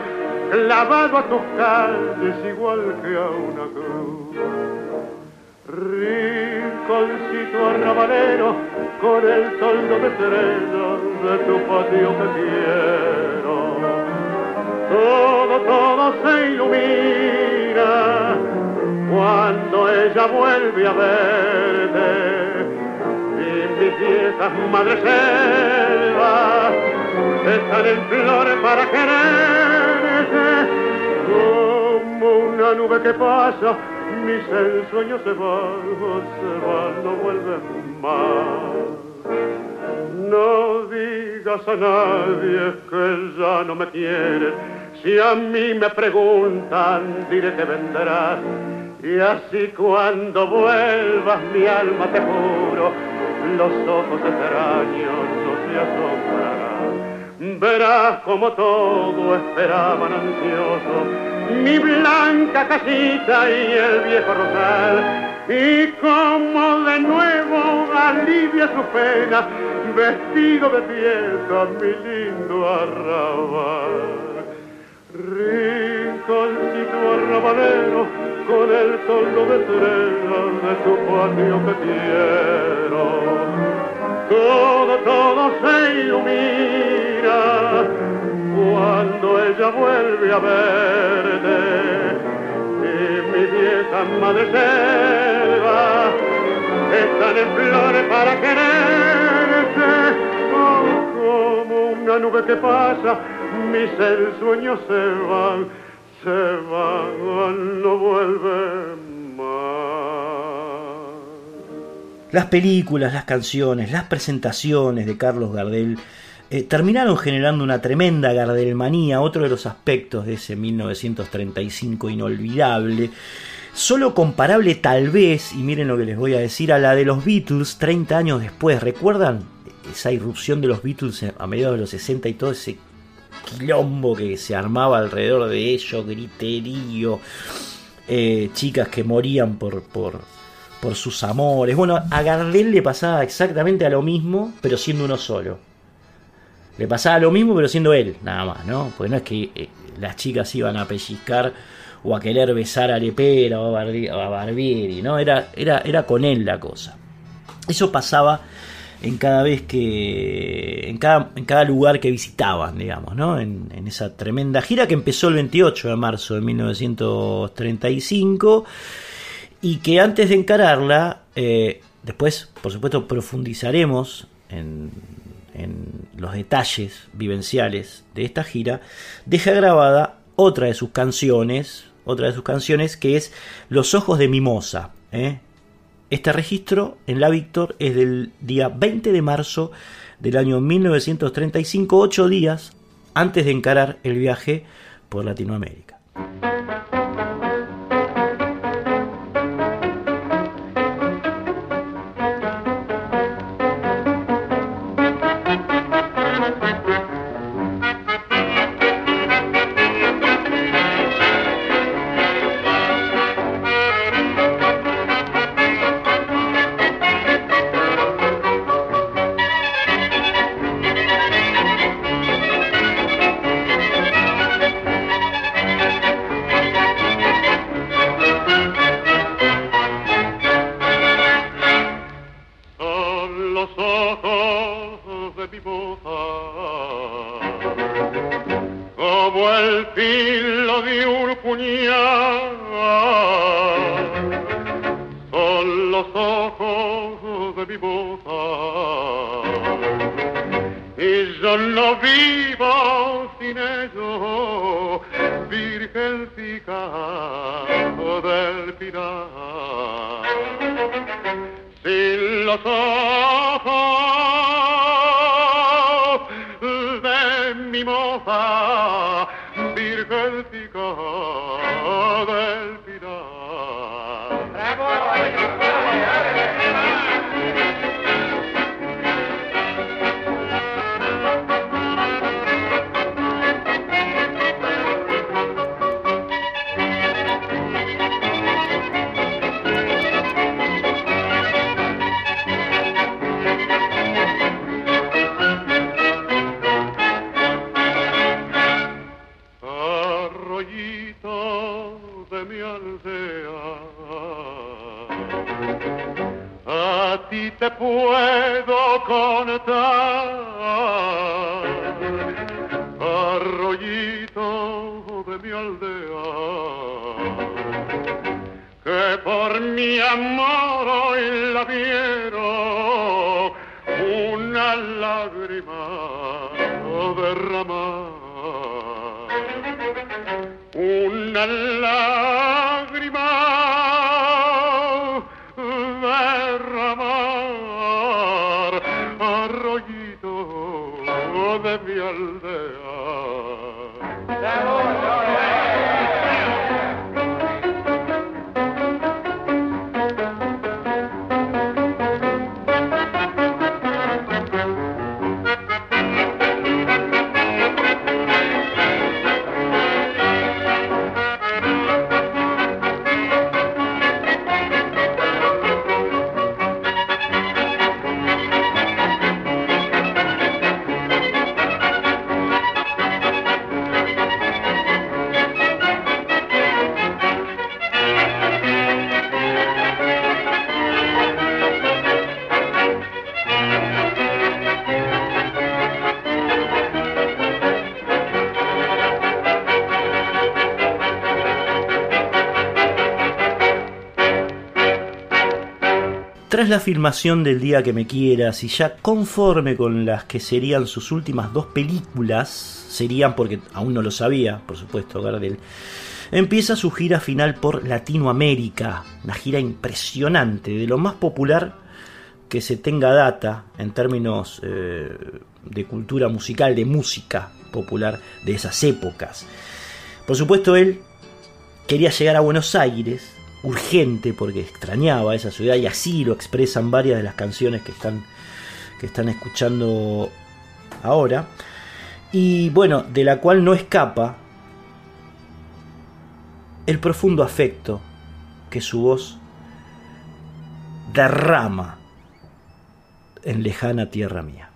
clavado a tus calles igual que a una cruz. Rinconcito arrabalero, con el toldo de estrellas de tu patio que quiero. Todo, todo se ilumina cuando ella vuelve a verte. Y mis viejas madres selvas están en flores para quererse como una nube que pasa mis ensueños se van, se van, no vuelven más. No digas a nadie que ya no me quieres, si a mí me preguntan diré que vendrás. Y así cuando vuelvas mi alma te juro, los ojos extraños no se asombrarán. Verás como todo esperaban ansiosos mi blanca casita y el viejo rosal. Y como de nuevo alivia su pena, vestido de fiesta, mi lindo arrabal. Rinconcito arrabalero, con el tono de estrellas de su patio que. Todo, todo se ilumina cuando ella vuelve a verte y mi vieja madre selva están en flores para quererse oh, como una nube que pasa mis ensueños se van se van no vuelven más. Las películas, las canciones, las presentaciones de Carlos Gardel eh, terminaron generando una tremenda gardelmanía, otro de los aspectos de ese 1935 inolvidable, solo comparable tal vez, y miren lo que les voy a decir, a la de los Beatles 30 años después. ¿Recuerdan esa irrupción de los Beatles a mediados de los 60 y todo ese quilombo que se armaba alrededor de ellos, griterío, eh, chicas que morían por, por, por sus amores? Bueno, a Gardel le pasaba exactamente a lo mismo, pero siendo uno solo. Le pasaba lo mismo, pero siendo él, nada más, ¿no? Porque no es que eh, las chicas iban a pellizcar o a querer besar a Lepera o a, Barbieri, ¿no? Era, era, era con él la cosa. Eso pasaba en cada vez que. en cada, en cada lugar que visitaban, digamos, ¿no? En, esa tremenda gira que empezó el 28 de marzo de 1935 y que antes de encararla, eh, después, por supuesto, profundizaremos en en los detalles vivenciales de esta gira, deja grabada otra de sus canciones, otra de sus canciones que es Los ojos de Mimosa. ¿eh? Este registro en la Víctor es del día 20 de marzo del año 1935, ocho días antes de encarar el viaje por Latinoamérica. Tras la filmación del Día que me quieras y ya conforme con las que serían sus últimas dos películas, serían porque aún no lo sabía, por supuesto, Gardel, empieza su gira final por Latinoamérica, una gira impresionante, de lo más popular que se tenga data en términos eh, de cultura musical, de música popular de esas épocas. Por supuesto, él quería llegar a Buenos Aires, urgente porque extrañaba esa ciudad y así lo expresan varias de las canciones que están, que están escuchando ahora. Y bueno, de la cual no escapa el profundo afecto que su voz derrama en lejana tierra mía.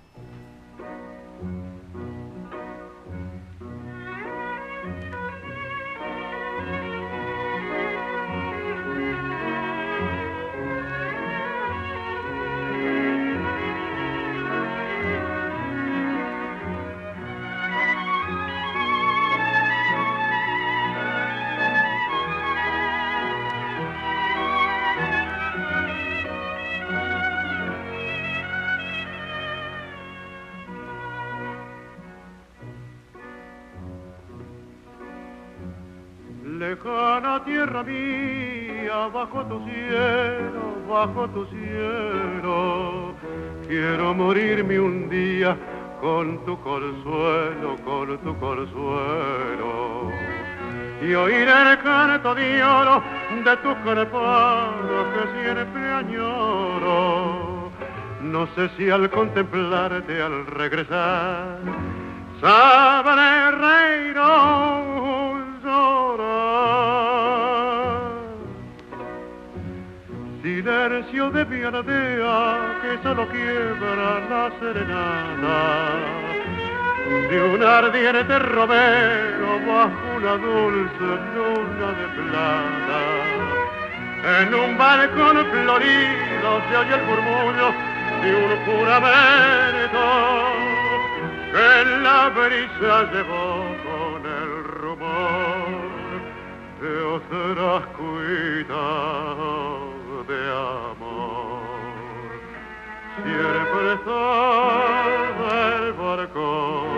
Oír el de oro de tu crepado que siempre añoro. No sé si al contemplarte, al regresar, sabré reír o llorar. Silencio de mi aldea que solo quiebra la serenata de un ardiente romero bajo una dulce luna de plata. En un balcón florido se oye el murmullo de un juramento que la brisa llevó con el rumor de otras cuitas de amor. Siempre está el barcón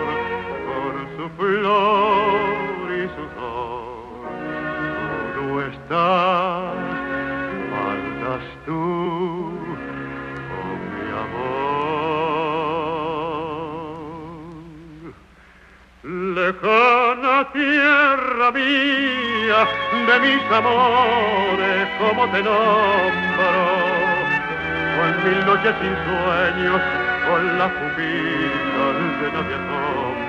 con su flor Faltas tú, oh mi amor. Lejana tierra mía, de mis amores, como te nombro, con mil noches sin sueños, con la pupila llena de asombro.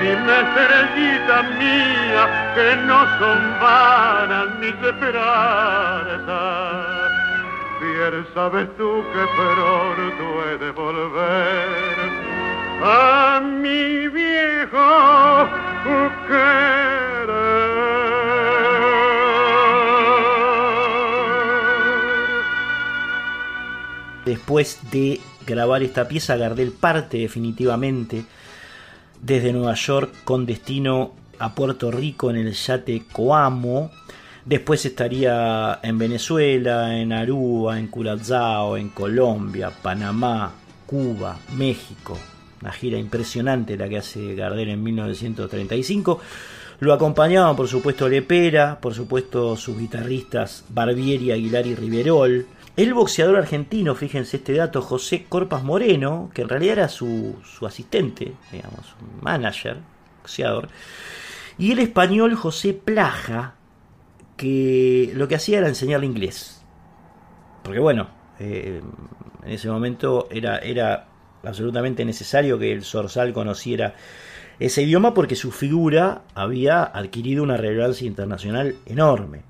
Dime, estrellita mía, que no son vanas mis esperanzas. Bien sabes tú que pronto he de volver a mi viejo querer. Después de grabar esta pieza, Gardel parte definitivamente desde Nueva York con destino a Puerto Rico en el yate Coamo. Después estaría en Venezuela, en Aruba, en Curazao, en Colombia, Panamá, Cuba, México, una gira impresionante la que hace Gardel en 1935. Lo acompañaban, por supuesto, Lepera, por supuesto, sus guitarristas Barbieri, Aguilar y Riverol. El boxeador argentino, fíjense este dato, José Corpas Moreno, que en realidad era su, su asistente, digamos, un manager, boxeador. Y el español José Plaja, que lo que hacía era enseñarle inglés. Porque bueno, eh, en ese momento era, era absolutamente necesario que el Zorzal conociera ese idioma porque su figura había adquirido una relevancia internacional enorme.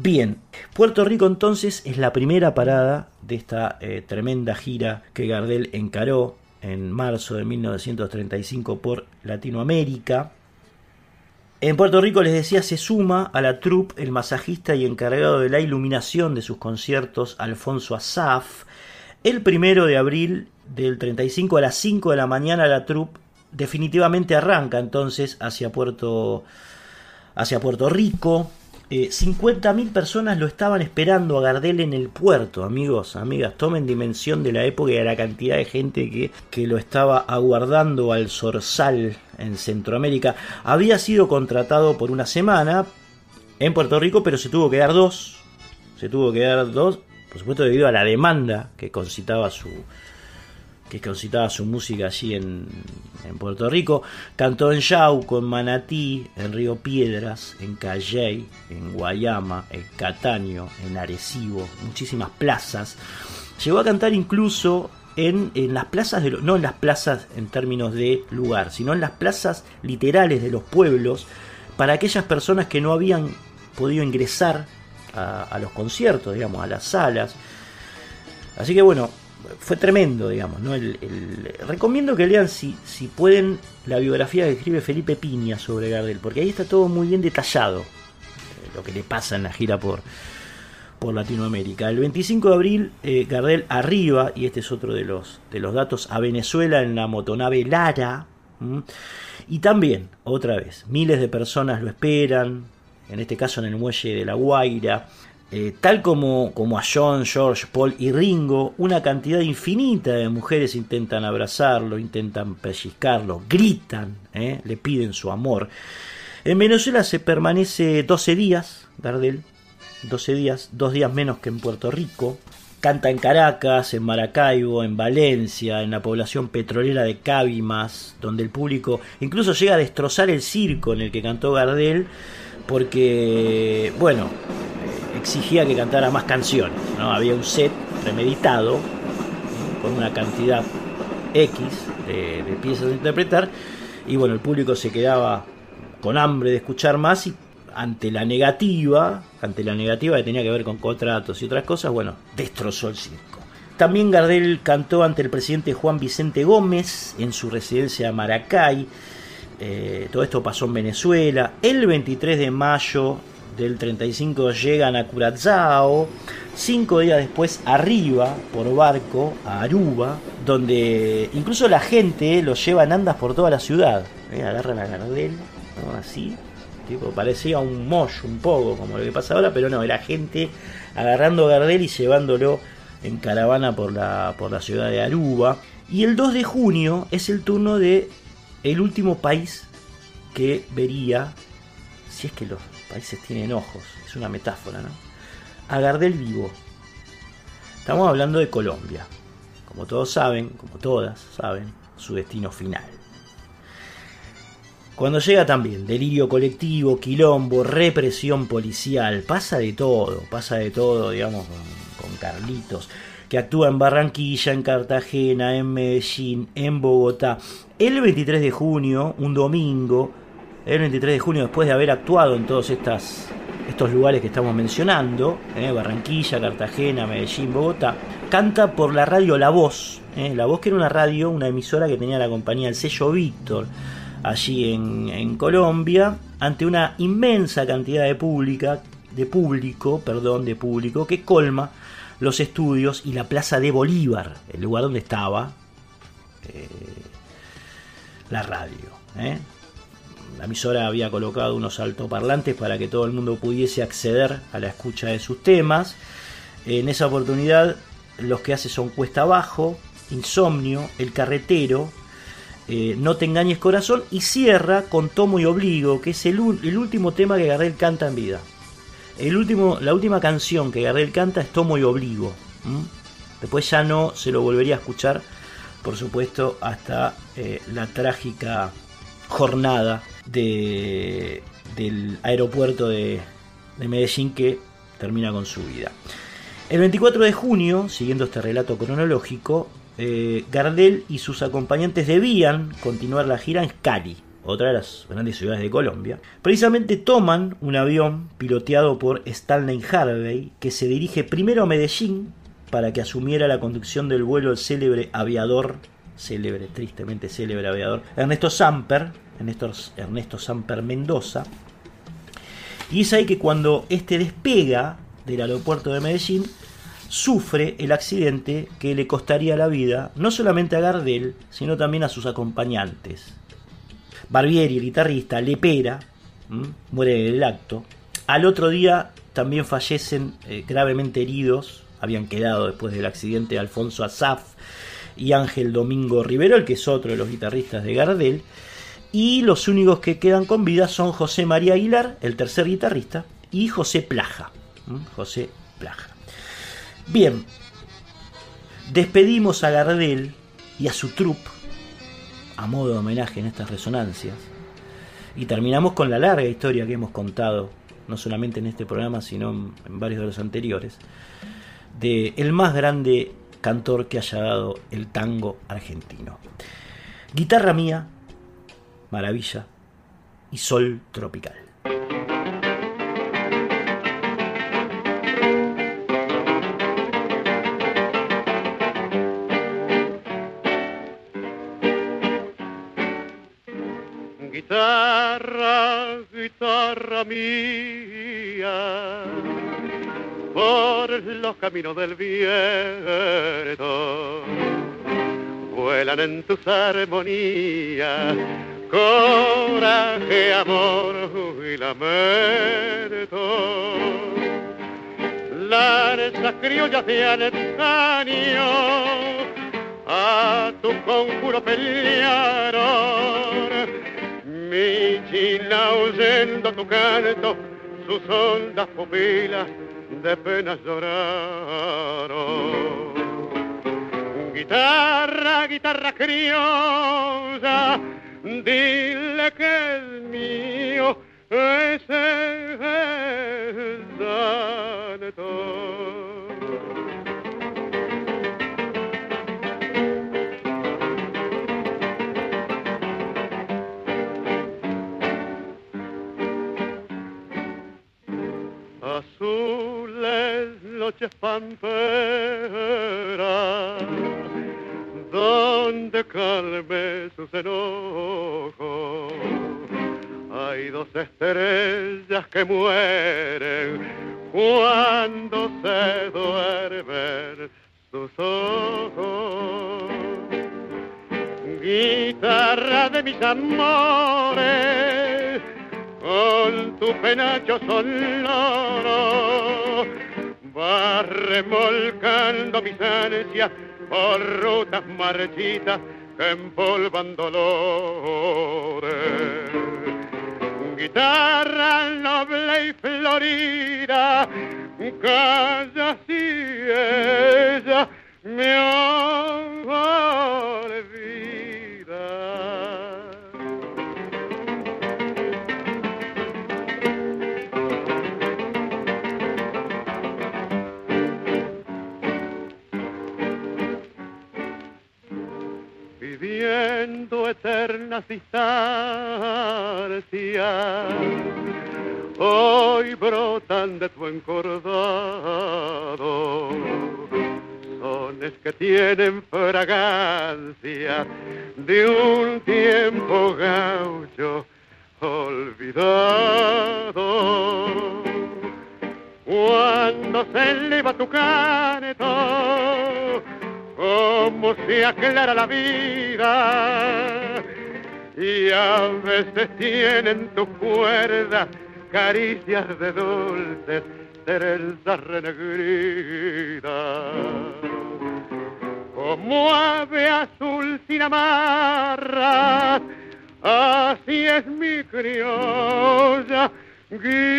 Bien, Puerto Rico entonces es la primera parada de esta eh, tremenda gira que Gardel encaró en marzo de 1935 por Latinoamérica. En Puerto Rico, les decía, se suma a la troupe el masajista y encargado de la iluminación de sus conciertos, Alfonso Asaf. El primero de abril del 35 a las 5 de la mañana, la troupe definitivamente arranca entonces hacia Puerto, hacia Puerto Rico. Eh, 50.000 personas lo estaban esperando a Gardel en el puerto, amigos, amigas. Tomen dimensión de la época y de la cantidad de gente que, que lo estaba aguardando al Zorzal en Centroamérica. Había sido contratado por una semana en Puerto Rico, pero se tuvo que dar dos. Se tuvo que dar dos, por supuesto, debido a la demanda que concitaba su, que concitaba su música allí en, en, Puerto Rico. Cantó en Yauco, en Manatí, en Río Piedras, en Calley, en Guayama, en Cataño, en Arecibo, muchísimas plazas. Llegó a cantar incluso en, en las plazas, de, no en las plazas en términos de lugar, sino en las plazas literales de los pueblos, para aquellas personas que no habían podido ingresar a, a los conciertos, digamos, a las salas. Así que bueno, fue tremendo, digamos. ¿no? El, recomiendo que lean, si, si pueden, la biografía que escribe Felipe Piña sobre Gardel, porque ahí está todo muy bien detallado, eh, lo que le pasa en la gira por, por Latinoamérica. El 25 de abril, eh, Gardel arriba, y este es otro de los, de los datos, a Venezuela en la motonave Lara. Y también, otra vez, miles de personas lo esperan, en este caso en el muelle de La Guaira. Eh, tal como, como a John, George, Paul y Ringo, una cantidad infinita de mujeres intentan abrazarlo, intentan pellizcarlo, gritan, eh, le piden su amor. En Venezuela se permanece 12 días, Gardel, 12 días, dos días menos que en Puerto Rico. Canta en Caracas, en Maracaibo, en Valencia, en la población petrolera de Cabimas, donde el público incluso llega a destrozar el circo en el que cantó Gardel, porque, bueno, exigía que cantara más canciones. ¿no? Había un set premeditado con una cantidad X de, de, piezas a interpretar y bueno, el público se quedaba con hambre de escuchar más y ante la negativa, ante la negativa que tenía que ver con contratos y otras cosas, bueno, destrozó el circo. También Gardel cantó ante el presidente Juan Vicente Gómez en su residencia Maracay. Eh, todo esto pasó en Venezuela. El 23 de mayo del 35 llegan a Curazao, cinco días después arriba por barco a Aruba, donde incluso la gente los lleva en andas por toda la ciudad. ¿eh? Agarran a Gardel, así, tipo, parecía un mosh un poco como lo que pasa ahora, pero no, era gente agarrando a Gardel y llevándolo en caravana por la, por la ciudad de Aruba. Y el 2 de junio es el turno de el último país que vería, si es que los países tienen ojos, es una metáfora, ¿no? A Gardel vivo. Estamos hablando de Colombia. Como todos saben, como todas saben, su destino final. Cuando llega también delirio colectivo, quilombo, represión policial, pasa de todo, pasa de todo, digamos, con, Carlitos, que actúa en Barranquilla, en Cartagena, en Medellín, en Bogotá. El 23 de junio, un domingo, el 23 de junio, después de haber actuado en todos estas, estos lugares que estamos mencionando, eh, Barranquilla, Cartagena, Medellín, Bogotá, canta por la radio La Voz. Eh, la Voz que era una radio, una emisora que tenía la compañía El Sello Víctor, allí en, Colombia, ante una inmensa cantidad de, pública, de público, perdón, de público que colma los estudios y la plaza de Bolívar, el lugar donde estaba eh, la radio. La emisora había colocado unos altoparlantes para que todo el mundo pudiese acceder a la escucha de sus temas. En esa oportunidad los que hace son cuesta abajo, Insomnio, El Carretero, eh, No te engañes corazón y cierra con Tomo y Obligo, que es el, último tema que Gardel canta en vida. El último, la última canción que Gardel canta es Tomo y Obligo. Después ya no se lo volvería a escuchar, por supuesto, hasta eh, la trágica jornada de, del aeropuerto de, de Medellín que termina con su vida. El 24 de junio, siguiendo este relato cronológico, eh, Gardel y sus acompañantes debían continuar la gira en Cali, otra de las grandes ciudades de Colombia. Precisamente toman un avión piloteado por Stanley Harvey que se dirige primero a Medellín para que asumiera la conducción del vuelo el célebre aviador, célebre, tristemente célebre aviador, Ernesto Samper, Ernesto, Ernesto Samper Mendoza. Y es ahí que cuando este despega del aeropuerto de Medellín, sufre el accidente que le costaría la vida no solamente a Gardel, sino también a sus acompañantes. Barbieri, el guitarrista, Lepera, muere en el acto. Al otro día también fallecen eh, gravemente heridos, habían quedado después del accidente Alfonso Azaf y Ángel Domingo Rivero, el que es otro de los guitarristas de Gardel. Y los únicos que quedan con vida son José María Aguilar, el tercer guitarrista, y José Plaja. José Plaja. Bien, despedimos a Gardel y a su troupe a modo de homenaje en estas resonancias y terminamos con la larga historia que hemos contado, no solamente en este programa, sino en, varios de los anteriores, de el más grande cantor que haya dado el tango argentino. Guitarra mía, maravilla y sol tropical. Guitarra, guitarra mía, por los caminos del viento, vuelan en tus armonías, coraje, amor y lamento. Lanzas criollas de antaño, a tu conjuro pelearon mi china oyendo tu canto, sus hondas pupilas de penas lloraron. Guitarra, guitarra criolla, dile que es mío es azules noches pamperas, donde calme sus enojos. Hay dos estrellas que mueren cuando se duermen sus ojos. Guitarra de mis amores, con tu penacho sonoro va remolcando mis ansias por rutas marchitas que empolvan dolores. Guitarra noble y florida, calla si ella me olvida. Viviendo eternas distancias, hoy brotan de tu encordado sones que tienen fragancia de un tiempo gaucho olvidado. Cuando se eleva tu canto, como se aclara la vida y a veces tienen tu cuerda caricias de dulces trenzas renegridas. como ave azul sin amarras, así es mi criolla guitarra.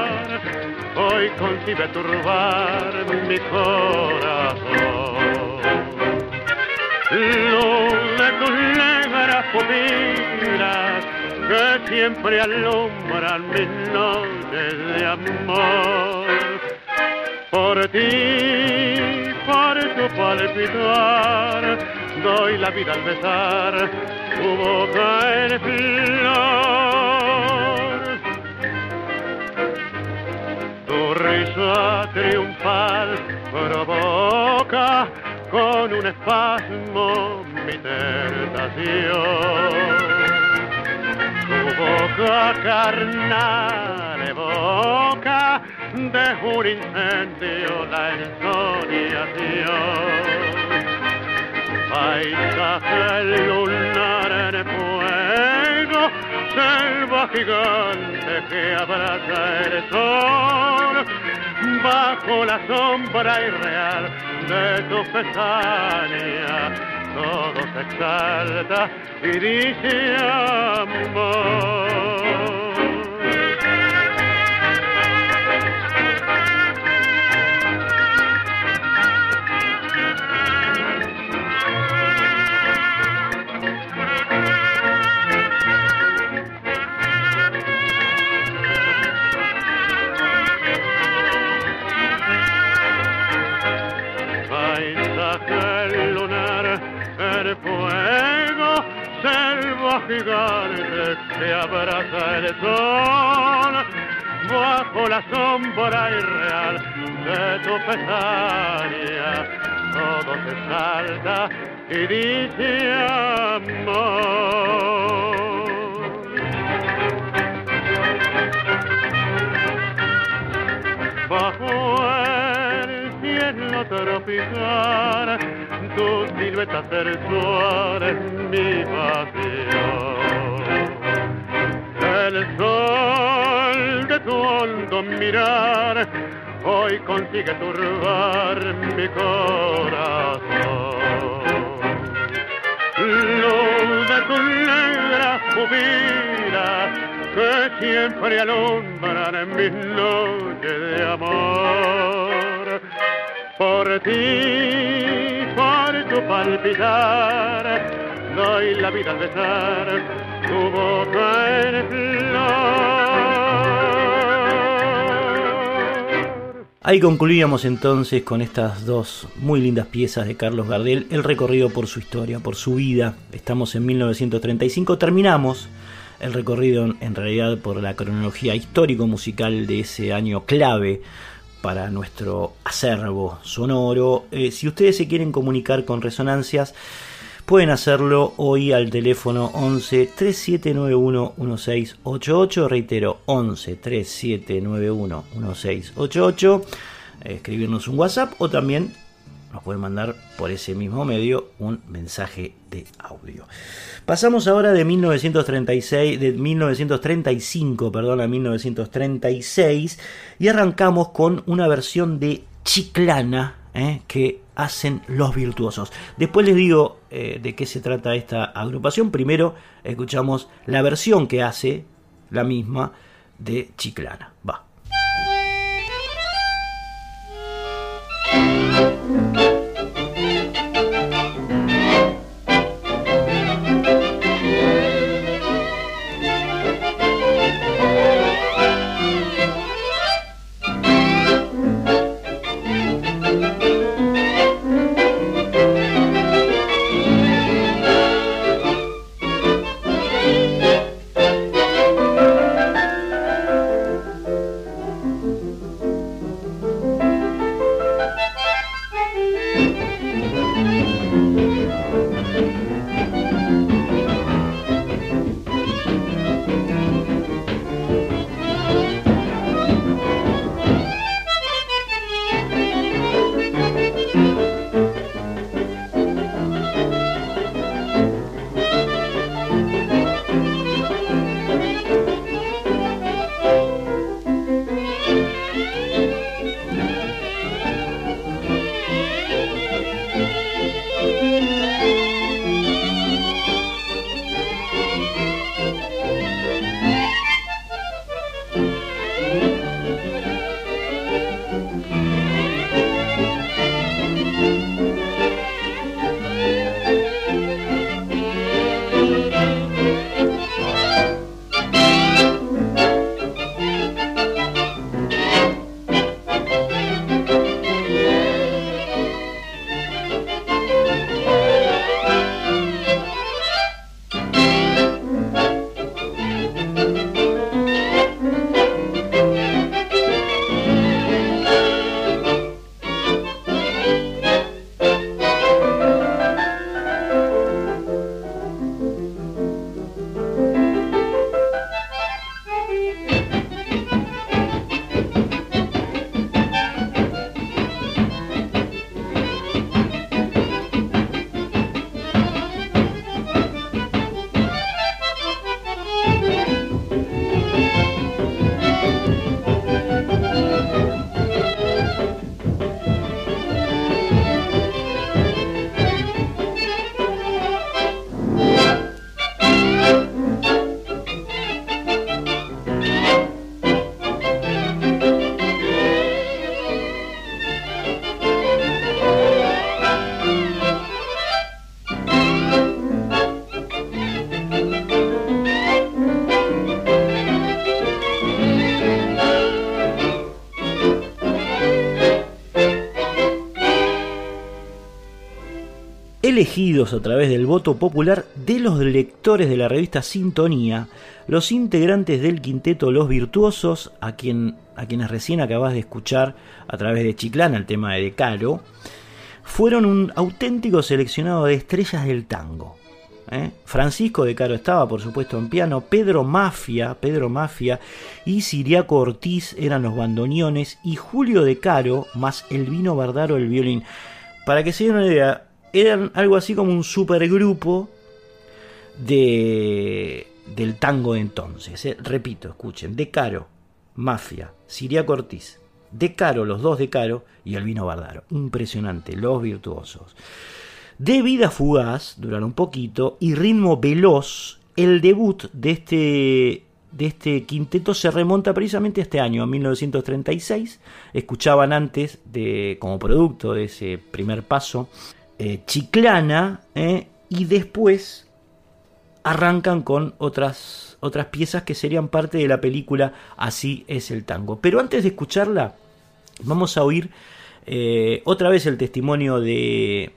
hoy concibe turbar mi corazón. De tus negras pupilas que siempre alumbran mis noches de amor. Por ti, por tu palpitar, doy la vida al besar tu boca en flor. Risa triunfal provoca con un espasmo mi tentación. Tu boca carnal evoca de un incendio la ensoñación. Paisaje lunar en fuego, selva gigante que abraza el sol, bajo la sombra irreal de tu pestaña, todo se exalta y dice amor. Gigante abraza el sol, bajo la sombra irreal de tu pestaña, todo se salta y dice amor. bajo el cielo tropical, tu silueta sensual es mi pasión. El sol de tu hondo mirar hoy consigue turbar mi corazón. Luz de tu negra pupila que siempre alumbran en mis noches de amor. Por ti, tu palpitar, doy la vida al besar tu boca en flor. Ahí concluíamos entonces con estas dos muy lindas piezas de Carlos Gardel, el recorrido por su historia, por su vida. Estamos en 1935, terminamos el recorrido en realidad por la cronología histórico-musical de ese año clave para nuestro acervo sonoro. Eh, si ustedes se quieren comunicar con Resonancias, pueden hacerlo hoy al teléfono 11 3791 1688. Reitero, 11 3791 1688. Escribirnos un WhatsApp o también nos pueden mandar por ese mismo medio un mensaje de audio. Pasamos ahora de 1936, de 1935, perdón, a 1936 y arrancamos con una versión de Chiclana ¿eh? que hacen los virtuosos. Después les digo eh, de qué se trata esta agrupación. Primero escuchamos la versión que hace la misma de Chiclana. Va. Elegidos a través del voto popular de los lectores de la revista Sintonía, los integrantes del quinteto Los Virtuosos, a, quien, a quienes recién acabas de escuchar a través de Chiclana el tema de Caro, fueron un auténtico seleccionado de estrellas del tango. ¿eh? Francisco de Caro estaba, por supuesto, en piano, Pedro Mafia, Pedro Mafia y Siriaco Ortiz eran los bandoneones y Julio de Caro más Elvino Bardaro el violín. Para que se den una idea, eran algo así como un supergrupo de, del tango de entonces. ¿eh? Repito, escuchen, De Caro, Mafia, Siriaco Ortiz, De Caro, los dos De Caro y Elvino Bardaro. Impresionante, los virtuosos. De vida fugaz, duraron un poquito, y ritmo veloz, el debut de este, de este quinteto se remonta precisamente a este año, a 1936. Escuchaban antes, de, como producto de ese primer paso, eh, Chiclana, eh, y después arrancan con otras, otras piezas que serían parte de la película Así es el tango. Pero antes de escucharla, vamos a oír eh, otra vez el testimonio de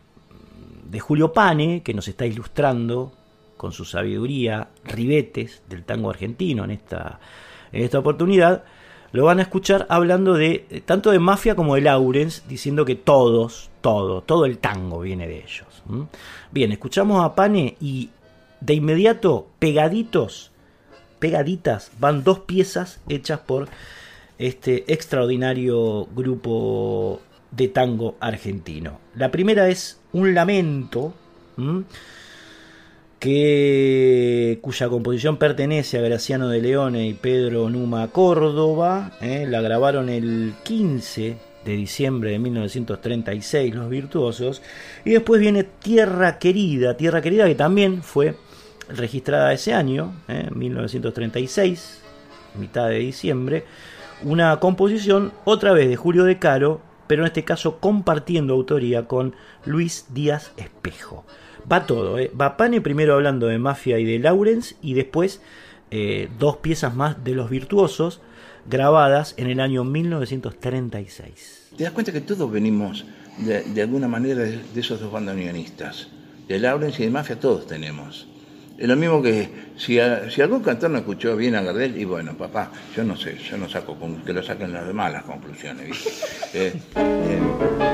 de Julio Pane, que nos está ilustrando con su sabiduría ribetes del tango argentino en esta, en esta oportunidad, lo van a escuchar hablando de eh, tanto de Mafia como de Laurens, diciendo que todos, todo, todo el tango viene de ellos. Bien, escuchamos a Pane y de inmediato, pegaditos, pegaditas, van dos piezas hechas por este extraordinario grupo de tango argentino. La primera es un lamento que, cuya composición pertenece a Graciano de Leone y Pedro Numa Córdoba. ¿eh? La grabaron el 15 de diciembre de 1936 los virtuosos. Y después viene Tierra Querida, Tierra Querida que también fue registrada ese año, ¿eh? 1936, mitad de diciembre. Una composición otra vez de Julio de Caro pero en este caso compartiendo autoría con Luis Díaz Espejo. Va todo, ¿eh? va Pane primero hablando de Mafia y de Lawrence y después eh, dos piezas más de Los Virtuosos grabadas en el año 1936. Te das cuenta que todos venimos de, alguna manera de, esos dos bandoneonistas, de Lawrence y de Mafia todos tenemos. Es lo mismo que si, si, algún cantor no escuchó bien a Gardel, y bueno, papá, yo no sé, yo no saco que lo saquen las demás las conclusiones. ¿viste? Eh, eh.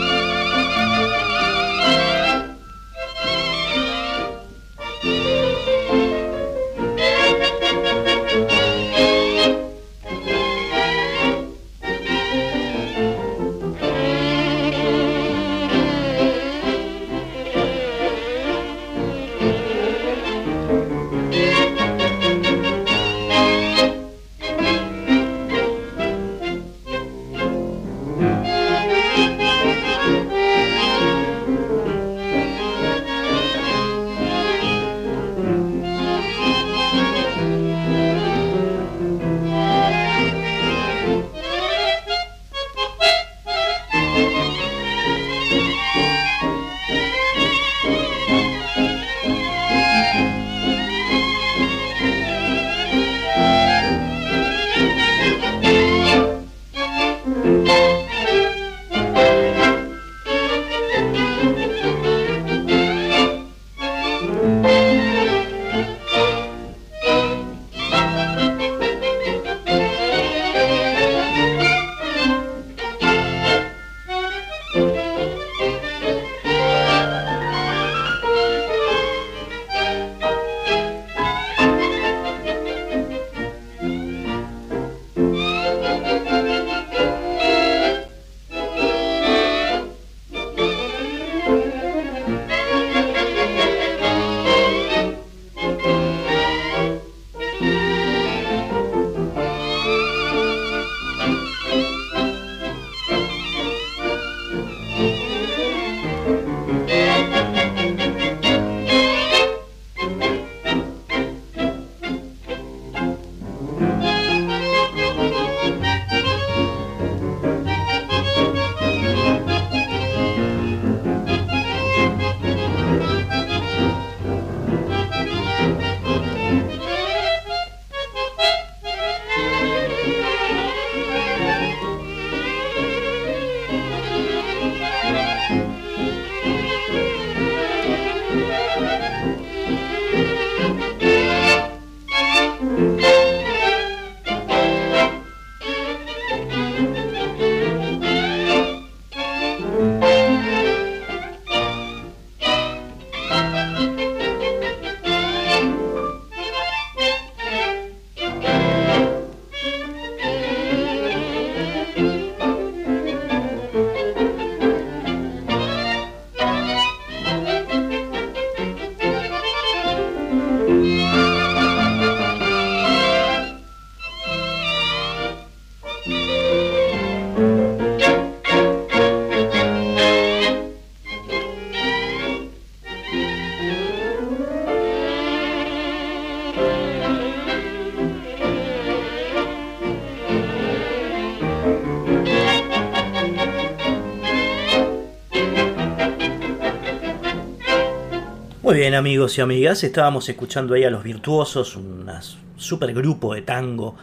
Bien amigos y amigas, estábamos escuchando ahí a Los Virtuosos, un super grupo de tango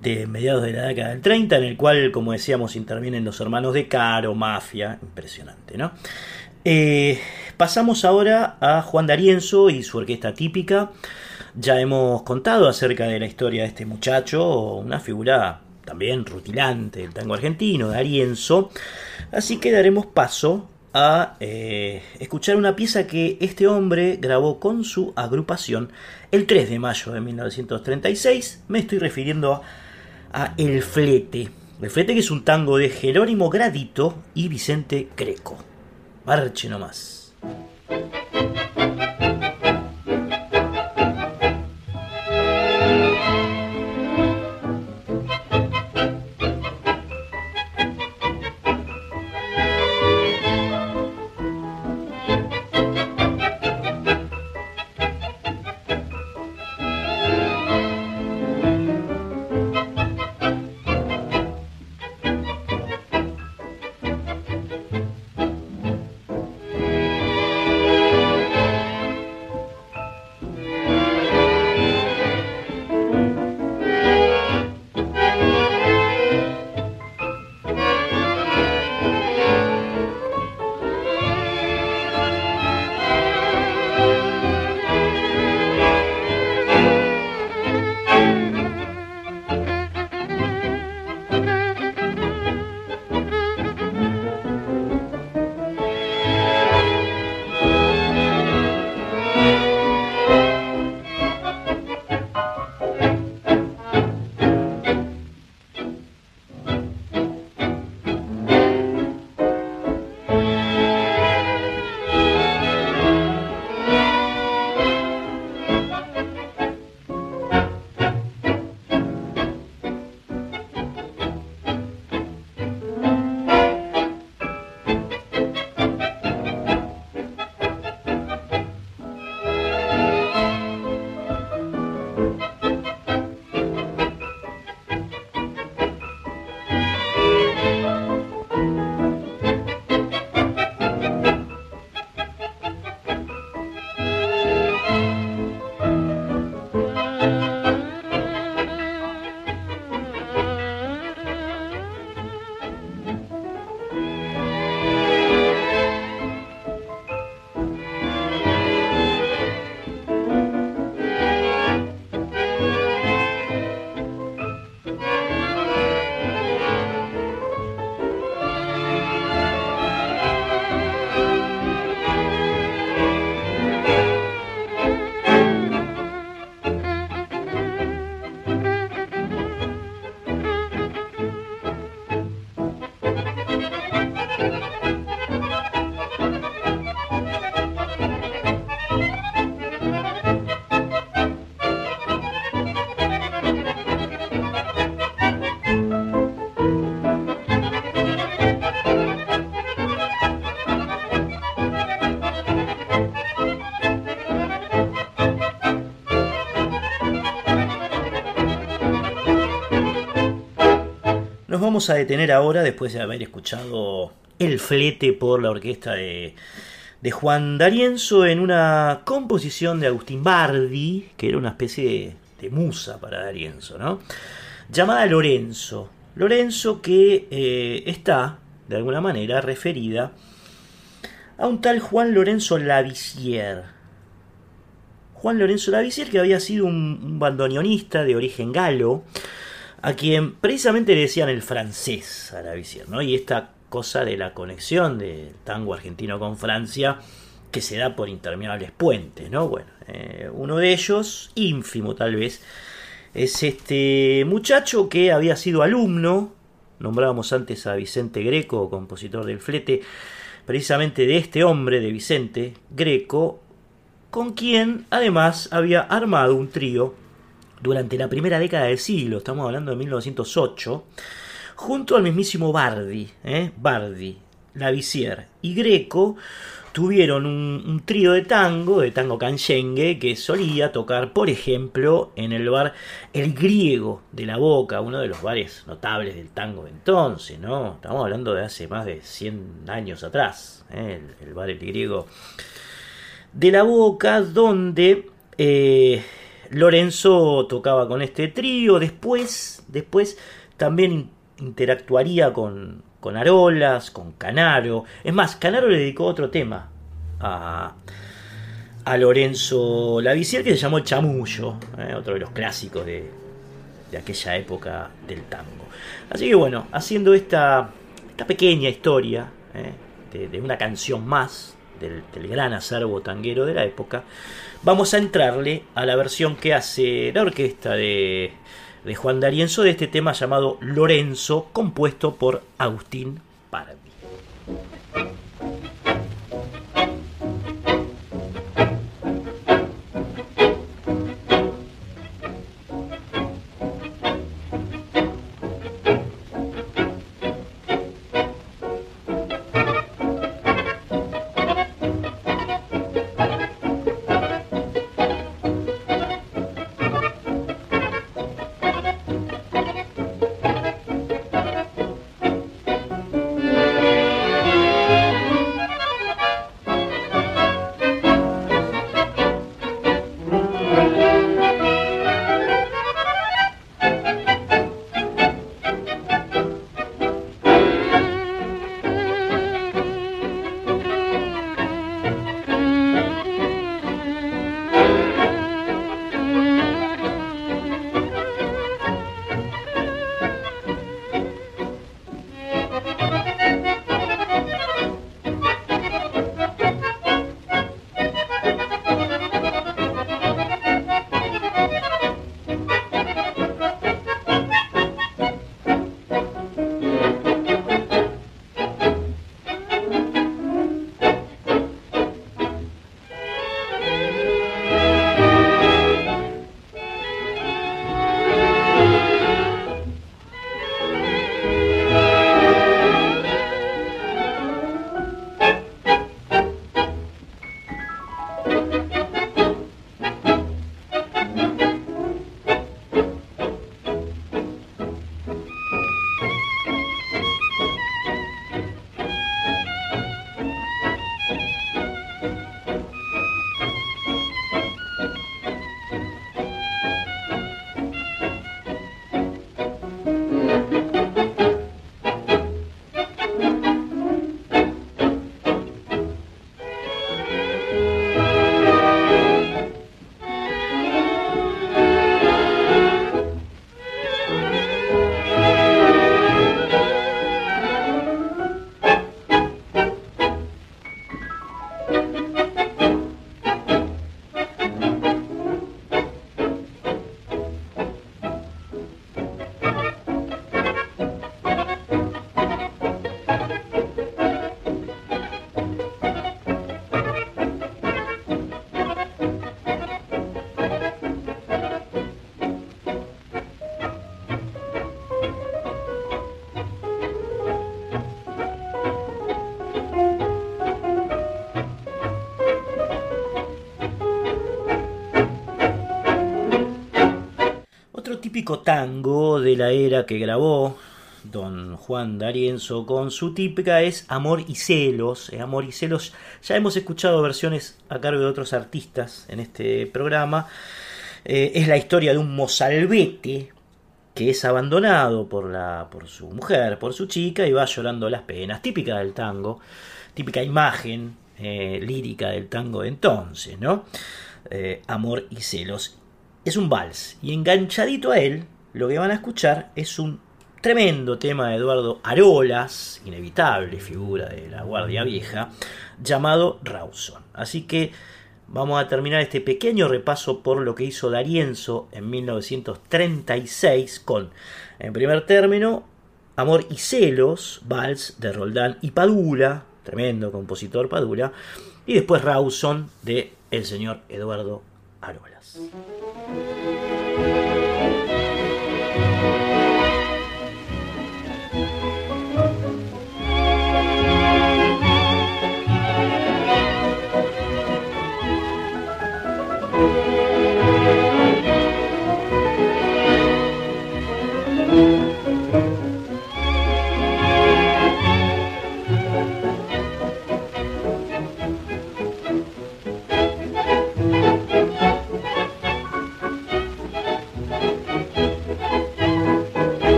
de mediados de la década del 30, en el cual, como decíamos, intervienen los hermanos de Caro, Mafia, impresionante, ¿no? Eh, pasamos ahora a Juan D'Arienzo y su orquesta típica. Ya hemos contado acerca de la historia de este muchacho, una figura también rutilante del tango argentino, D'Arienzo. Así que daremos paso a eh, escuchar una pieza que este hombre grabó con su agrupación el 3 de mayo de 1936. Me estoy refiriendo a, El Flete. El Flete que es un tango de Jerónimo Gradito y Vicente Greco. Marche nomás. Vamos a detener ahora después de haber escuchado El flete por la orquesta de, Juan D'Arienzo en una composición de Agustín Bardi, que era una especie de, musa para D'Arienzo, ¿no? Llamada Lorenzo. Lorenzo que eh, está, de alguna manera, referida a un tal Juan Lorenzo Lavisier. Juan Lorenzo Lavisier, que había sido un, un bandoneonista de origen galo, a quien precisamente le decían el francés a Lavisier, ¿no? Y esta cosa de la conexión del tango argentino con Francia que se da por interminables puentes, ¿no? Bueno, eh, uno de ellos, ínfimo tal vez, es este muchacho que había sido alumno, nombrábamos antes a Vicente Greco, compositor del flete, precisamente de este hombre, de Vicente Greco, con quien además había armado un trío durante la primera década del siglo, estamos hablando de 1908, junto al mismísimo Bardi, ¿eh? Bardi, Lavisier y Greco, tuvieron un, trío de tango, de tango canchengue, que solía tocar, por ejemplo, en el bar El Griego de la Boca, uno de los bares notables del tango de entonces, ¿no? Estamos hablando de hace más de 100 años atrás, ¿eh? el, bar El Griego de la Boca, donde eh, Lorenzo tocaba con este trío, después, después también interactuaría con, con Arolas, con Canaro. Es más, Canaro le dedicó otro tema a, a Lorenzo Lavisier que se llamó El Chamullo, eh, otro de los clásicos de, de, aquella época del tango. Así que bueno, haciendo esta, esta pequeña historia eh, de, una canción más del, del gran acervo tanguero de la época, vamos a entrarle a la versión que hace la orquesta de Juan D'Arienzo de este tema llamado Lorenzo, compuesto por Agustín Pardi. tango de la era que grabó don Juan D'Arienzo con su típica es Amor y Celos. Eh, Amor y Celos, ya hemos escuchado versiones a cargo de otros artistas en este programa. Eh, es la historia de un mozalbete que es abandonado por, la, por su mujer, por su chica, y va llorando las penas, típica del tango, típica imagen eh, lírica del tango de entonces, ¿no? amor y celos. Es un vals, y enganchadito a él, lo que van a escuchar es un tremendo tema de Eduardo Arolas, inevitable figura de la Guardia Vieja, llamado Rawson. Así que vamos a terminar este pequeño repaso por lo que hizo Darienzo en 1936 con, en primer término, Amor y Celos, Vals de Roldán y Padula, tremendo compositor Padula, y después Rawson de el señor Eduardo あるわけです。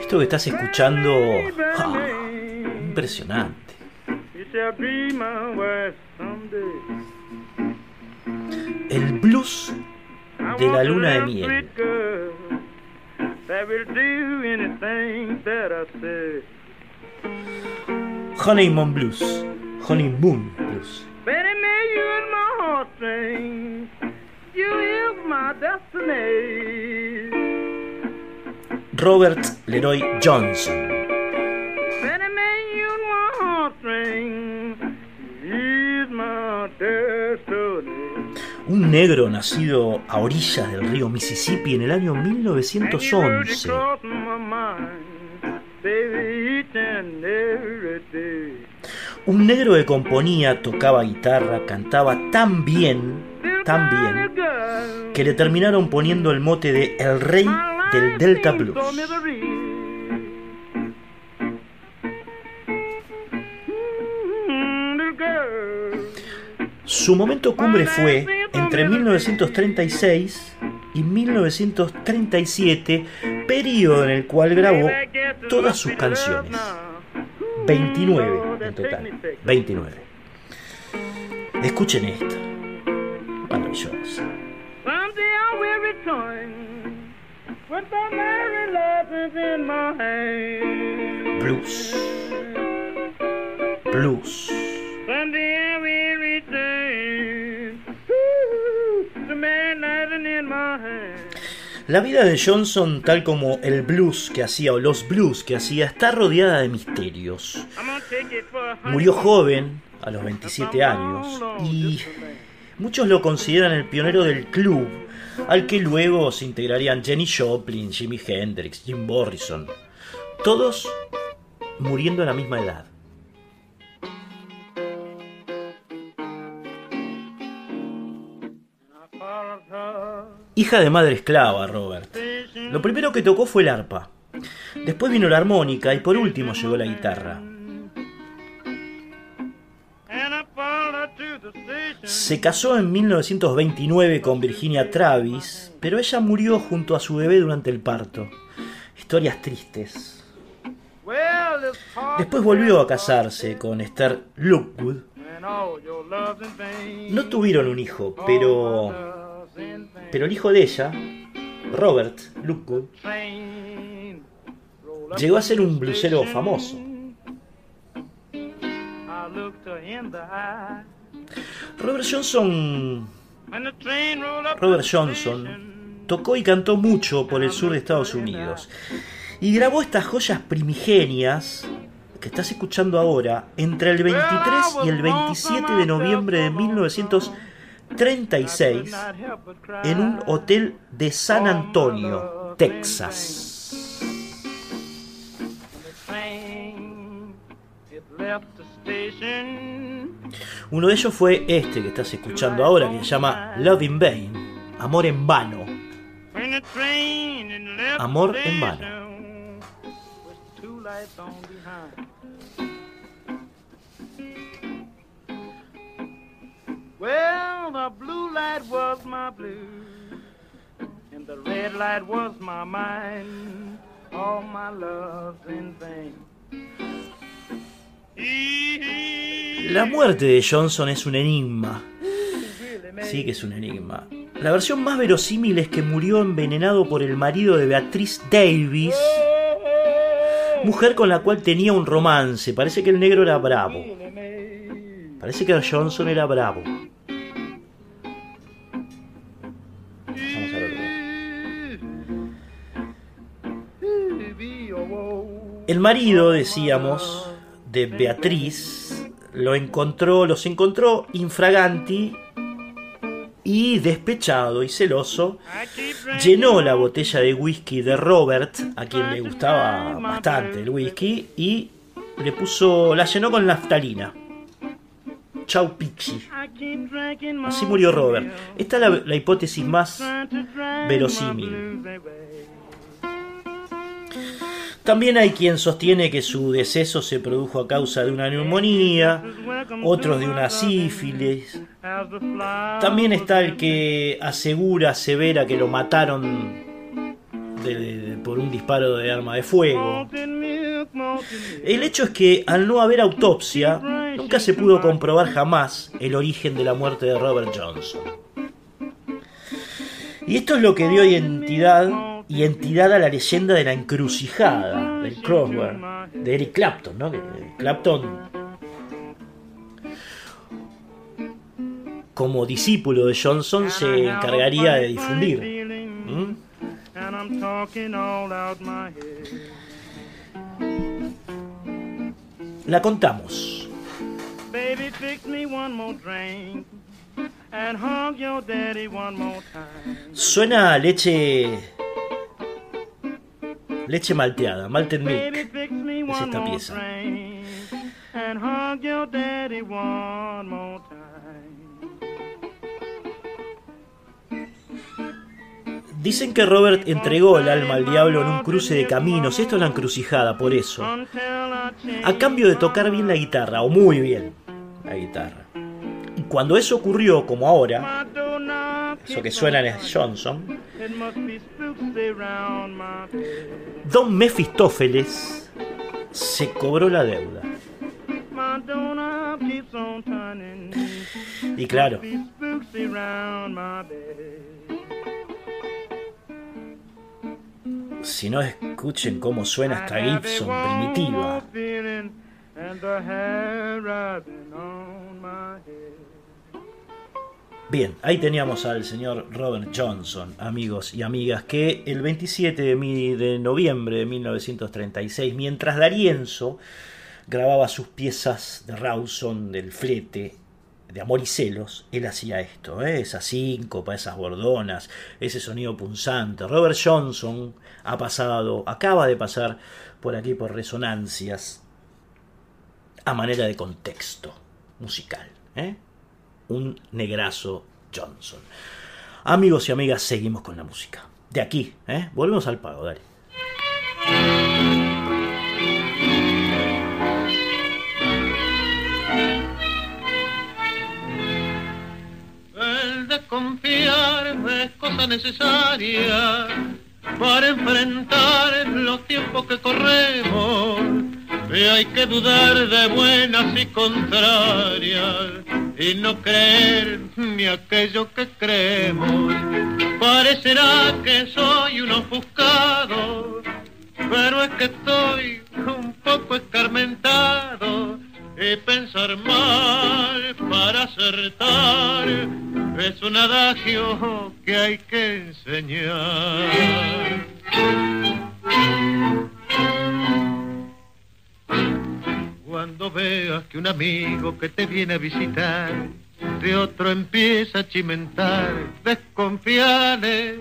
Esto que estás escuchando, ah, impresionante. El blues de la luna de miel. Honeymoon Blues, honey Honeymoon. Robert Leroy Johnson. Un negro nacido a orillas del río Mississippi en el año And you really 1911. cross my mind, baby, each and every day. Un negro que componía, tocaba guitarra, cantaba tan bien, tan bien, que le terminaron poniendo el mote de El Rey del Delta Blues. Su momento cumbre fue entre 1936 y 1937, periodo en el cual grabó todas sus canciones. 29 en total. 29. Escuchen esta. My hand. La vida de Johnson, tal como el blues que hacía o los blues que hacía, está rodeada de misterios. Murió joven, a los 27 años, y muchos lo consideran el pionero del club, al que luego se integrarían Jenny Joplin, Jimi Hendrix, Jim Morrison, todos muriendo a la misma edad. Hija de madre esclava, Robert. Lo primero que tocó fue el arpa. Después vino la armónica y por último llegó la guitarra. Se casó en 1929 con Virginia Travis, pero ella murió junto a su bebé durante el parto. Historias tristes. Después volvió a casarse con Esther vain. No tuvieron un hijo, pero, pero el hijo de ella, Robert up llegó a ser un blusero famoso. Robert Johnson, Robert Johnson tocó y cantó mucho por el sur de Estados Unidos y grabó estas joyas primigenias que estás escuchando ahora entre el 23 y el 27 de noviembre de 1936 could not help but cry. en un hotel de San Antonio, Texas. Uno de ellos fue este que estás escuchando ahora, que se llama Love in Vain, Amor en Vano. Amor en vano. On behind. Well, the blue light was my blue, and the red light was my mind. All my love's in vain. La muerte de Johnson es un enigma. Sí que es un enigma. La versión más verosímil es que murió envenenado por el marido de Beatriz Davis, mujer con la cual tenía un romance. Parece que el negro era bravo. Parece que Johnson era bravo. El marido, decíamos, de Beatriz, lo encontró, los encontró infraganti y despechado y celoso, llenó la botella de whisky de Robert, a quien le gustaba bastante el whisky, y le puso, la llenó con naftalina. Chau Pixie. Así murió Robert. Esta es la, la hipótesis más verosímil. También hay quien sostiene que su deceso se produjo a causa de una neumonía, otros de una sífilis. También está el que asegura, asevera que lo mataron por un disparo de arma de fuego. El hecho es que al no haber autopsia, nunca se pudo comprobar jamás el origen de la muerte de Robert Johnson. Y esto es lo que dio identidad y entidad a la leyenda de la encrucijada del crossword de Eric Clapton, ¿no? Clapton como discípulo de Johnson se encargaría de difundir. ¿Mm? La contamos. Baby, fix Leche malteada, malted milk. es esta pieza. Dicen que Robert entregó el alma al diablo en un cruce de caminos. Esto es la encrucijada, por eso. A cambio de tocar bien la guitarra, o muy bien la guitarra. Cuando eso ocurrió, como ahora, eso que keeps suena on en Johnson. Don Mefistófeles se cobró la deuda. Y claro, si no escuchen cómo suena esta Gibson primitiva. feeling and the hair rising on my head. Bien, ahí teníamos al señor Robert Johnson, amigos y amigas, que el 27 de, noviembre de 1936, mientras Darienzo grababa sus piezas de Rawson del flete de Amor y Celos, él hacía esto, ¿eh? esas síncopas, esas bordonas, ese sonido punzante. Robert Johnson ha pasado, acaba de pasar por aquí por resonancias a manera de contexto musical. ¿eh? Un negrazo Johnson. Amigos y amigas, seguimos con la música. De aquí, ¿eh? Volvemos al pago, dale. El desconfiar es cosa necesaria para enfrentar los tiempos que corremos. Y hay que dudar de buenas y contrarias y no creer ni aquello que creemos. Parecerá que soy un ofuscado, pero es que estoy un poco escarmentado y pensar mal para acertar es un adagio que hay que enseñar. Cuando veas que un amigo que te viene a visitar de otro empieza a chimentar, desconfiale.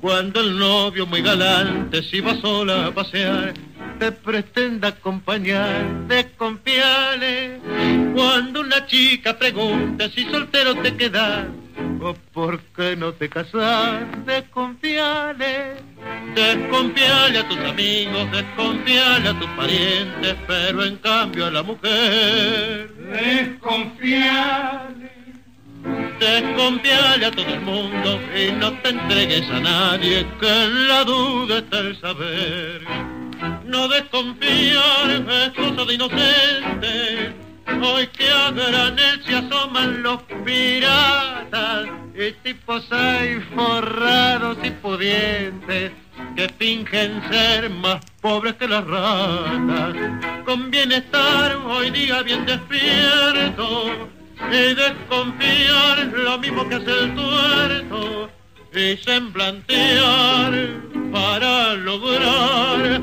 Cuando el novio muy galante si va sola a pasear, te pretenda acompañar, desconfiale. Cuando una chica pregunte si soltero te quedas, o por qué no te casas, desconfiale. Desconfiale a tus amigos, desconfiale a tus parientes, pero en cambio a la mujer, desconfiale. Desconfiale a todo el mundo y no te entregues a nadie, que en la duda está el saber. No desconfiar es cosa de inocente. Hoy que a granel se asoman los piratas y tipos hay forrados y pudientes que fingen ser más pobres que las ratas. Conviene estar hoy día bien despierto y desconfiar lo mismo que hace el tuerto y semblantear para lograr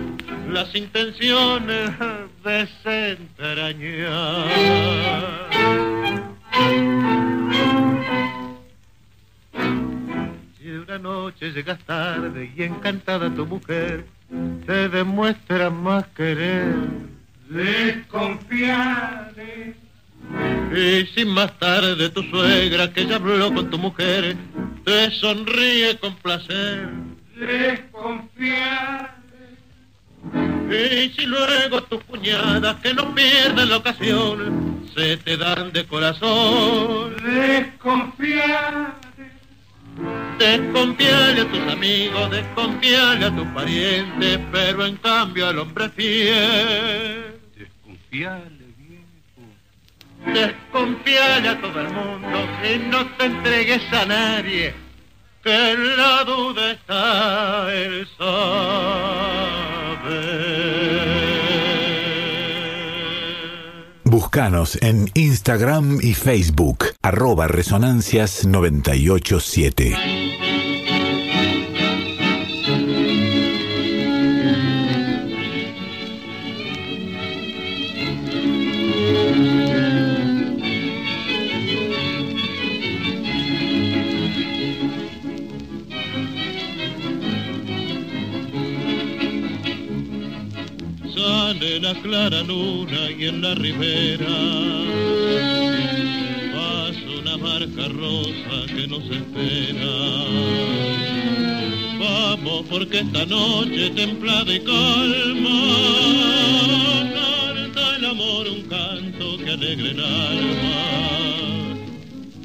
las intenciones desentrañar. Si una noche llegas tarde y encantada tu mujer te demuestra más querer, desconfiare. Y si más tarde tu suegra que ya habló con tu mujer te sonríe con placer, desconfiare. Y si luego tus cuñadas que no pierden la ocasión se te dan de corazón, desconfiare. Desconfiale a tus amigos, desconfiale a tus parientes, pero en cambio al hombre fiel. Desconfiale. Desconfiar a todo el mundo y no te entregues a nadie, que en la duda está el saber. Buscanos en Instagram y Facebook, arroba resonancias987. Clara luna y en la ribera pasa una barca rosa que nos espera. Vamos porque esta noche templada y calma canta el amor un canto que alegre el alma.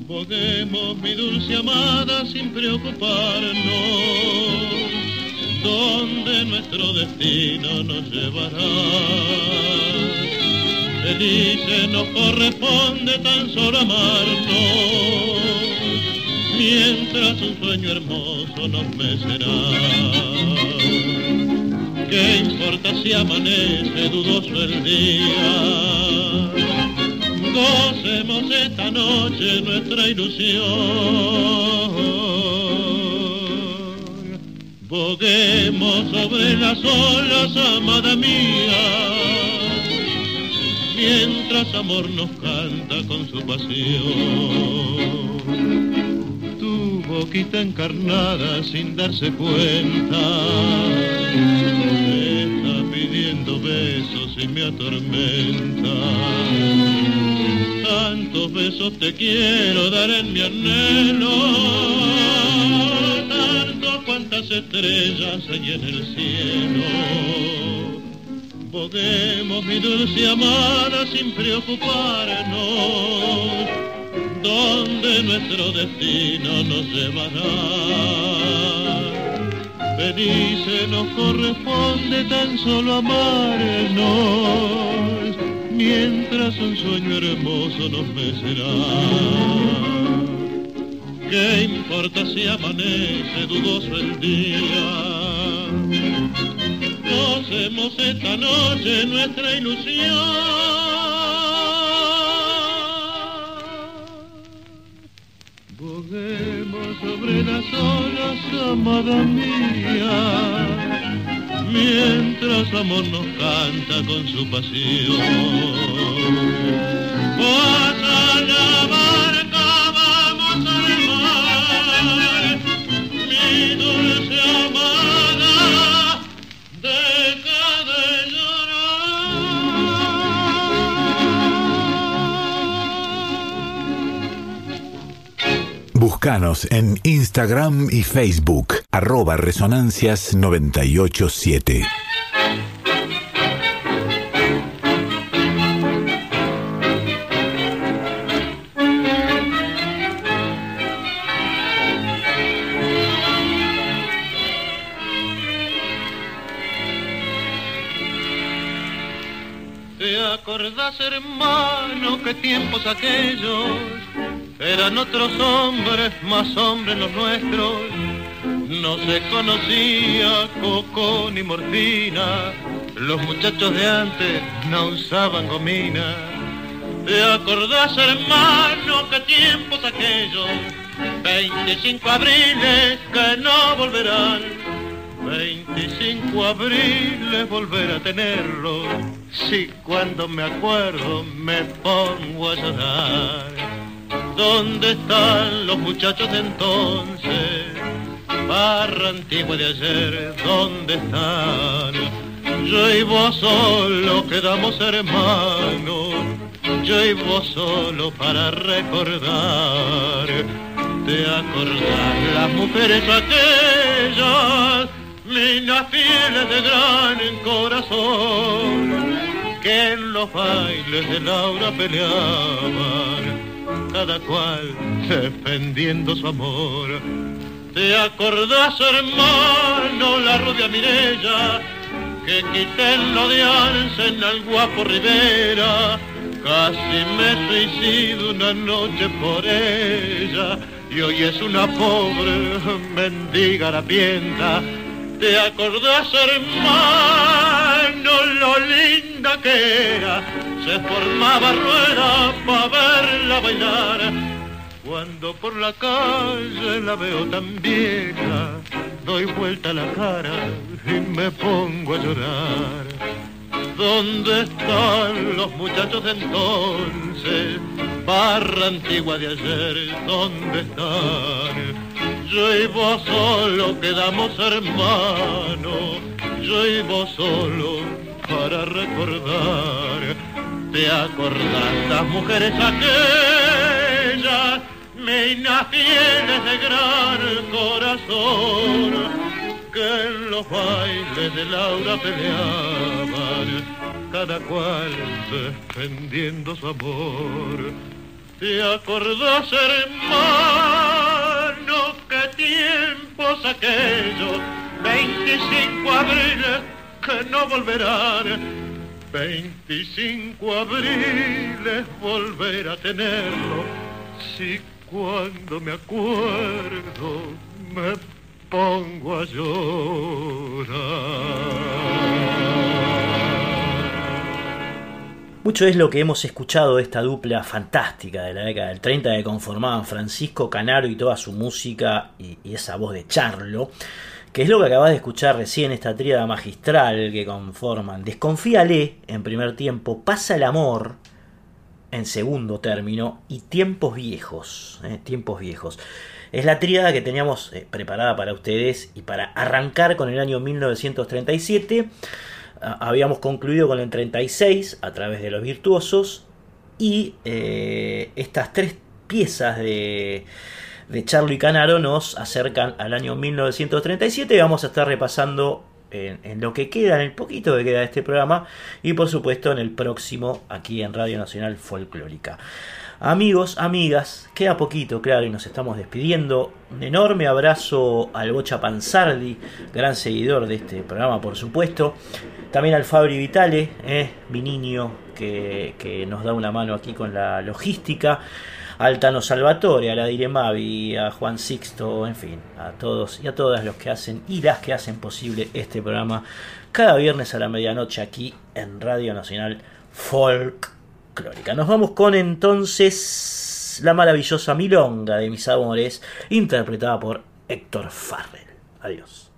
Boguemos mi dulce amada sin preocuparnos donde nuestro destino nos llevará. Felices nos corresponde tan solo amarnos, mientras un sueño hermoso nos mecerá. ¿Qué importa si amanece dudoso el día? Gocemos esta noche nuestra ilusión. Boguemos sobre las olas, amada mía, mientras amor nos canta con su pasión. Tu boquita encarnada sin darse cuenta, me está pidiendo besos y me atormenta. Tantos besos te quiero dar en mi anhelo estrellas hay en el cielo. Podemos, mi dulce amada, sin preocuparnos, donde nuestro destino nos llevará. Felices nos corresponde tan solo amarnos, mientras un sueño hermoso nos mecerá. ¿Qué importa si amanece dudoso el día? Gocemos esta noche nuestra ilusión. Boguemos sobre las olas, amada mía, mientras amor nos canta con su pasión. Búscanos en Instagram y Facebook, arroba Resonancias 987. ¿Te acordás, hermano, qué tiempos aquellos? Eran otros hombres, más hombres los nuestros. No se conocía coco ni morfina. Los muchachos de antes no usaban gomina. ¿Te acordás, hermano, qué tiempos aquellos? 25 abriles que no volverán. 25 abriles volver a tenerlo. Si cuando me acuerdo me pongo a llorar. ¿Dónde están los muchachos de entonces? Barra antigua de ayer, ¿dónde están? Yo y vos solo quedamos hermanos, yo y vos solo para recordar. ¿Te acordás las mujeres aquellas, minas fieles de gran corazón, que en los bailes de Laura peleaban, cada cual defendiendo su amor? ¿Te acordás, hermano, la rubia Mirella? Que quiten lo de en al guapo Rivera. Casi me suicido una noche por ella. Y hoy es una pobre mendiga harapienta. ¿Te acordás, hermano, lo linda que era? Se formaba rueda para verla bailar cuando por la calle la veo tan vieja, doy vuelta la cara y me pongo a llorar. ¿Dónde están los muchachos de entonces? Barra antigua de ayer, ¿dónde están? Yo y vos solo quedamos hermanos, yo y vos solo para recordar. ¿Te acordás las mujeres aquellas? minas fieles de gran corazón que en los bailes de Laura peleaban, cada cual defendiendo su amor. ¿Te acordás, hermano, qué tiempos aquellos? 25 abriles que no volverán. 25 abriles volver a tenerlo. Si cuando me acuerdo me pongo a llorar. Mucho es lo que hemos escuchado de esta dupla fantástica de la década del 30 que conformaban Francisco Canaro y toda su música y, esa voz de Charlo, que es lo que acabas de escuchar recién, esta tríada magistral que conforman Desconfíale en primer tiempo, Pasa el amor en segundo término y tiempos viejos, eh, tiempos viejos. Es la tríada que teníamos eh, preparada para ustedes y para arrancar con el año 1937. Habíamos concluido con el 36 a través de los virtuosos y eh, estas tres piezas de, de Charlo y Canaro nos acercan al año 1937 y vamos a estar repasando en, lo que queda, en el poquito que queda de este programa y por supuesto en el próximo aquí en Radio Nacional Folclórica. Amigos, amigas, queda poquito, claro, y nos estamos despidiendo. Un enorme abrazo al Bocha Panzardi, gran seguidor de este programa, por supuesto. También al Fabri Vitale, eh, mi niño, que, que nos da una mano aquí con la logística. Altano Salvatore, a la Diremavi, a Juan Sixto, en fin, a todos y a todas los que hacen y las que hacen posible este programa cada viernes a la medianoche aquí en Radio Nacional Nos vamos con entonces la maravillosa Milonga de mis amores, interpretada por Héctor Farrell. Adiós.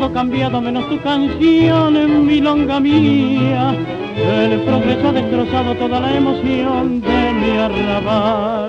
Todo cambiado menos tu canción en mi longa mía. El progreso ha destrozado toda la emoción de mi arrabal.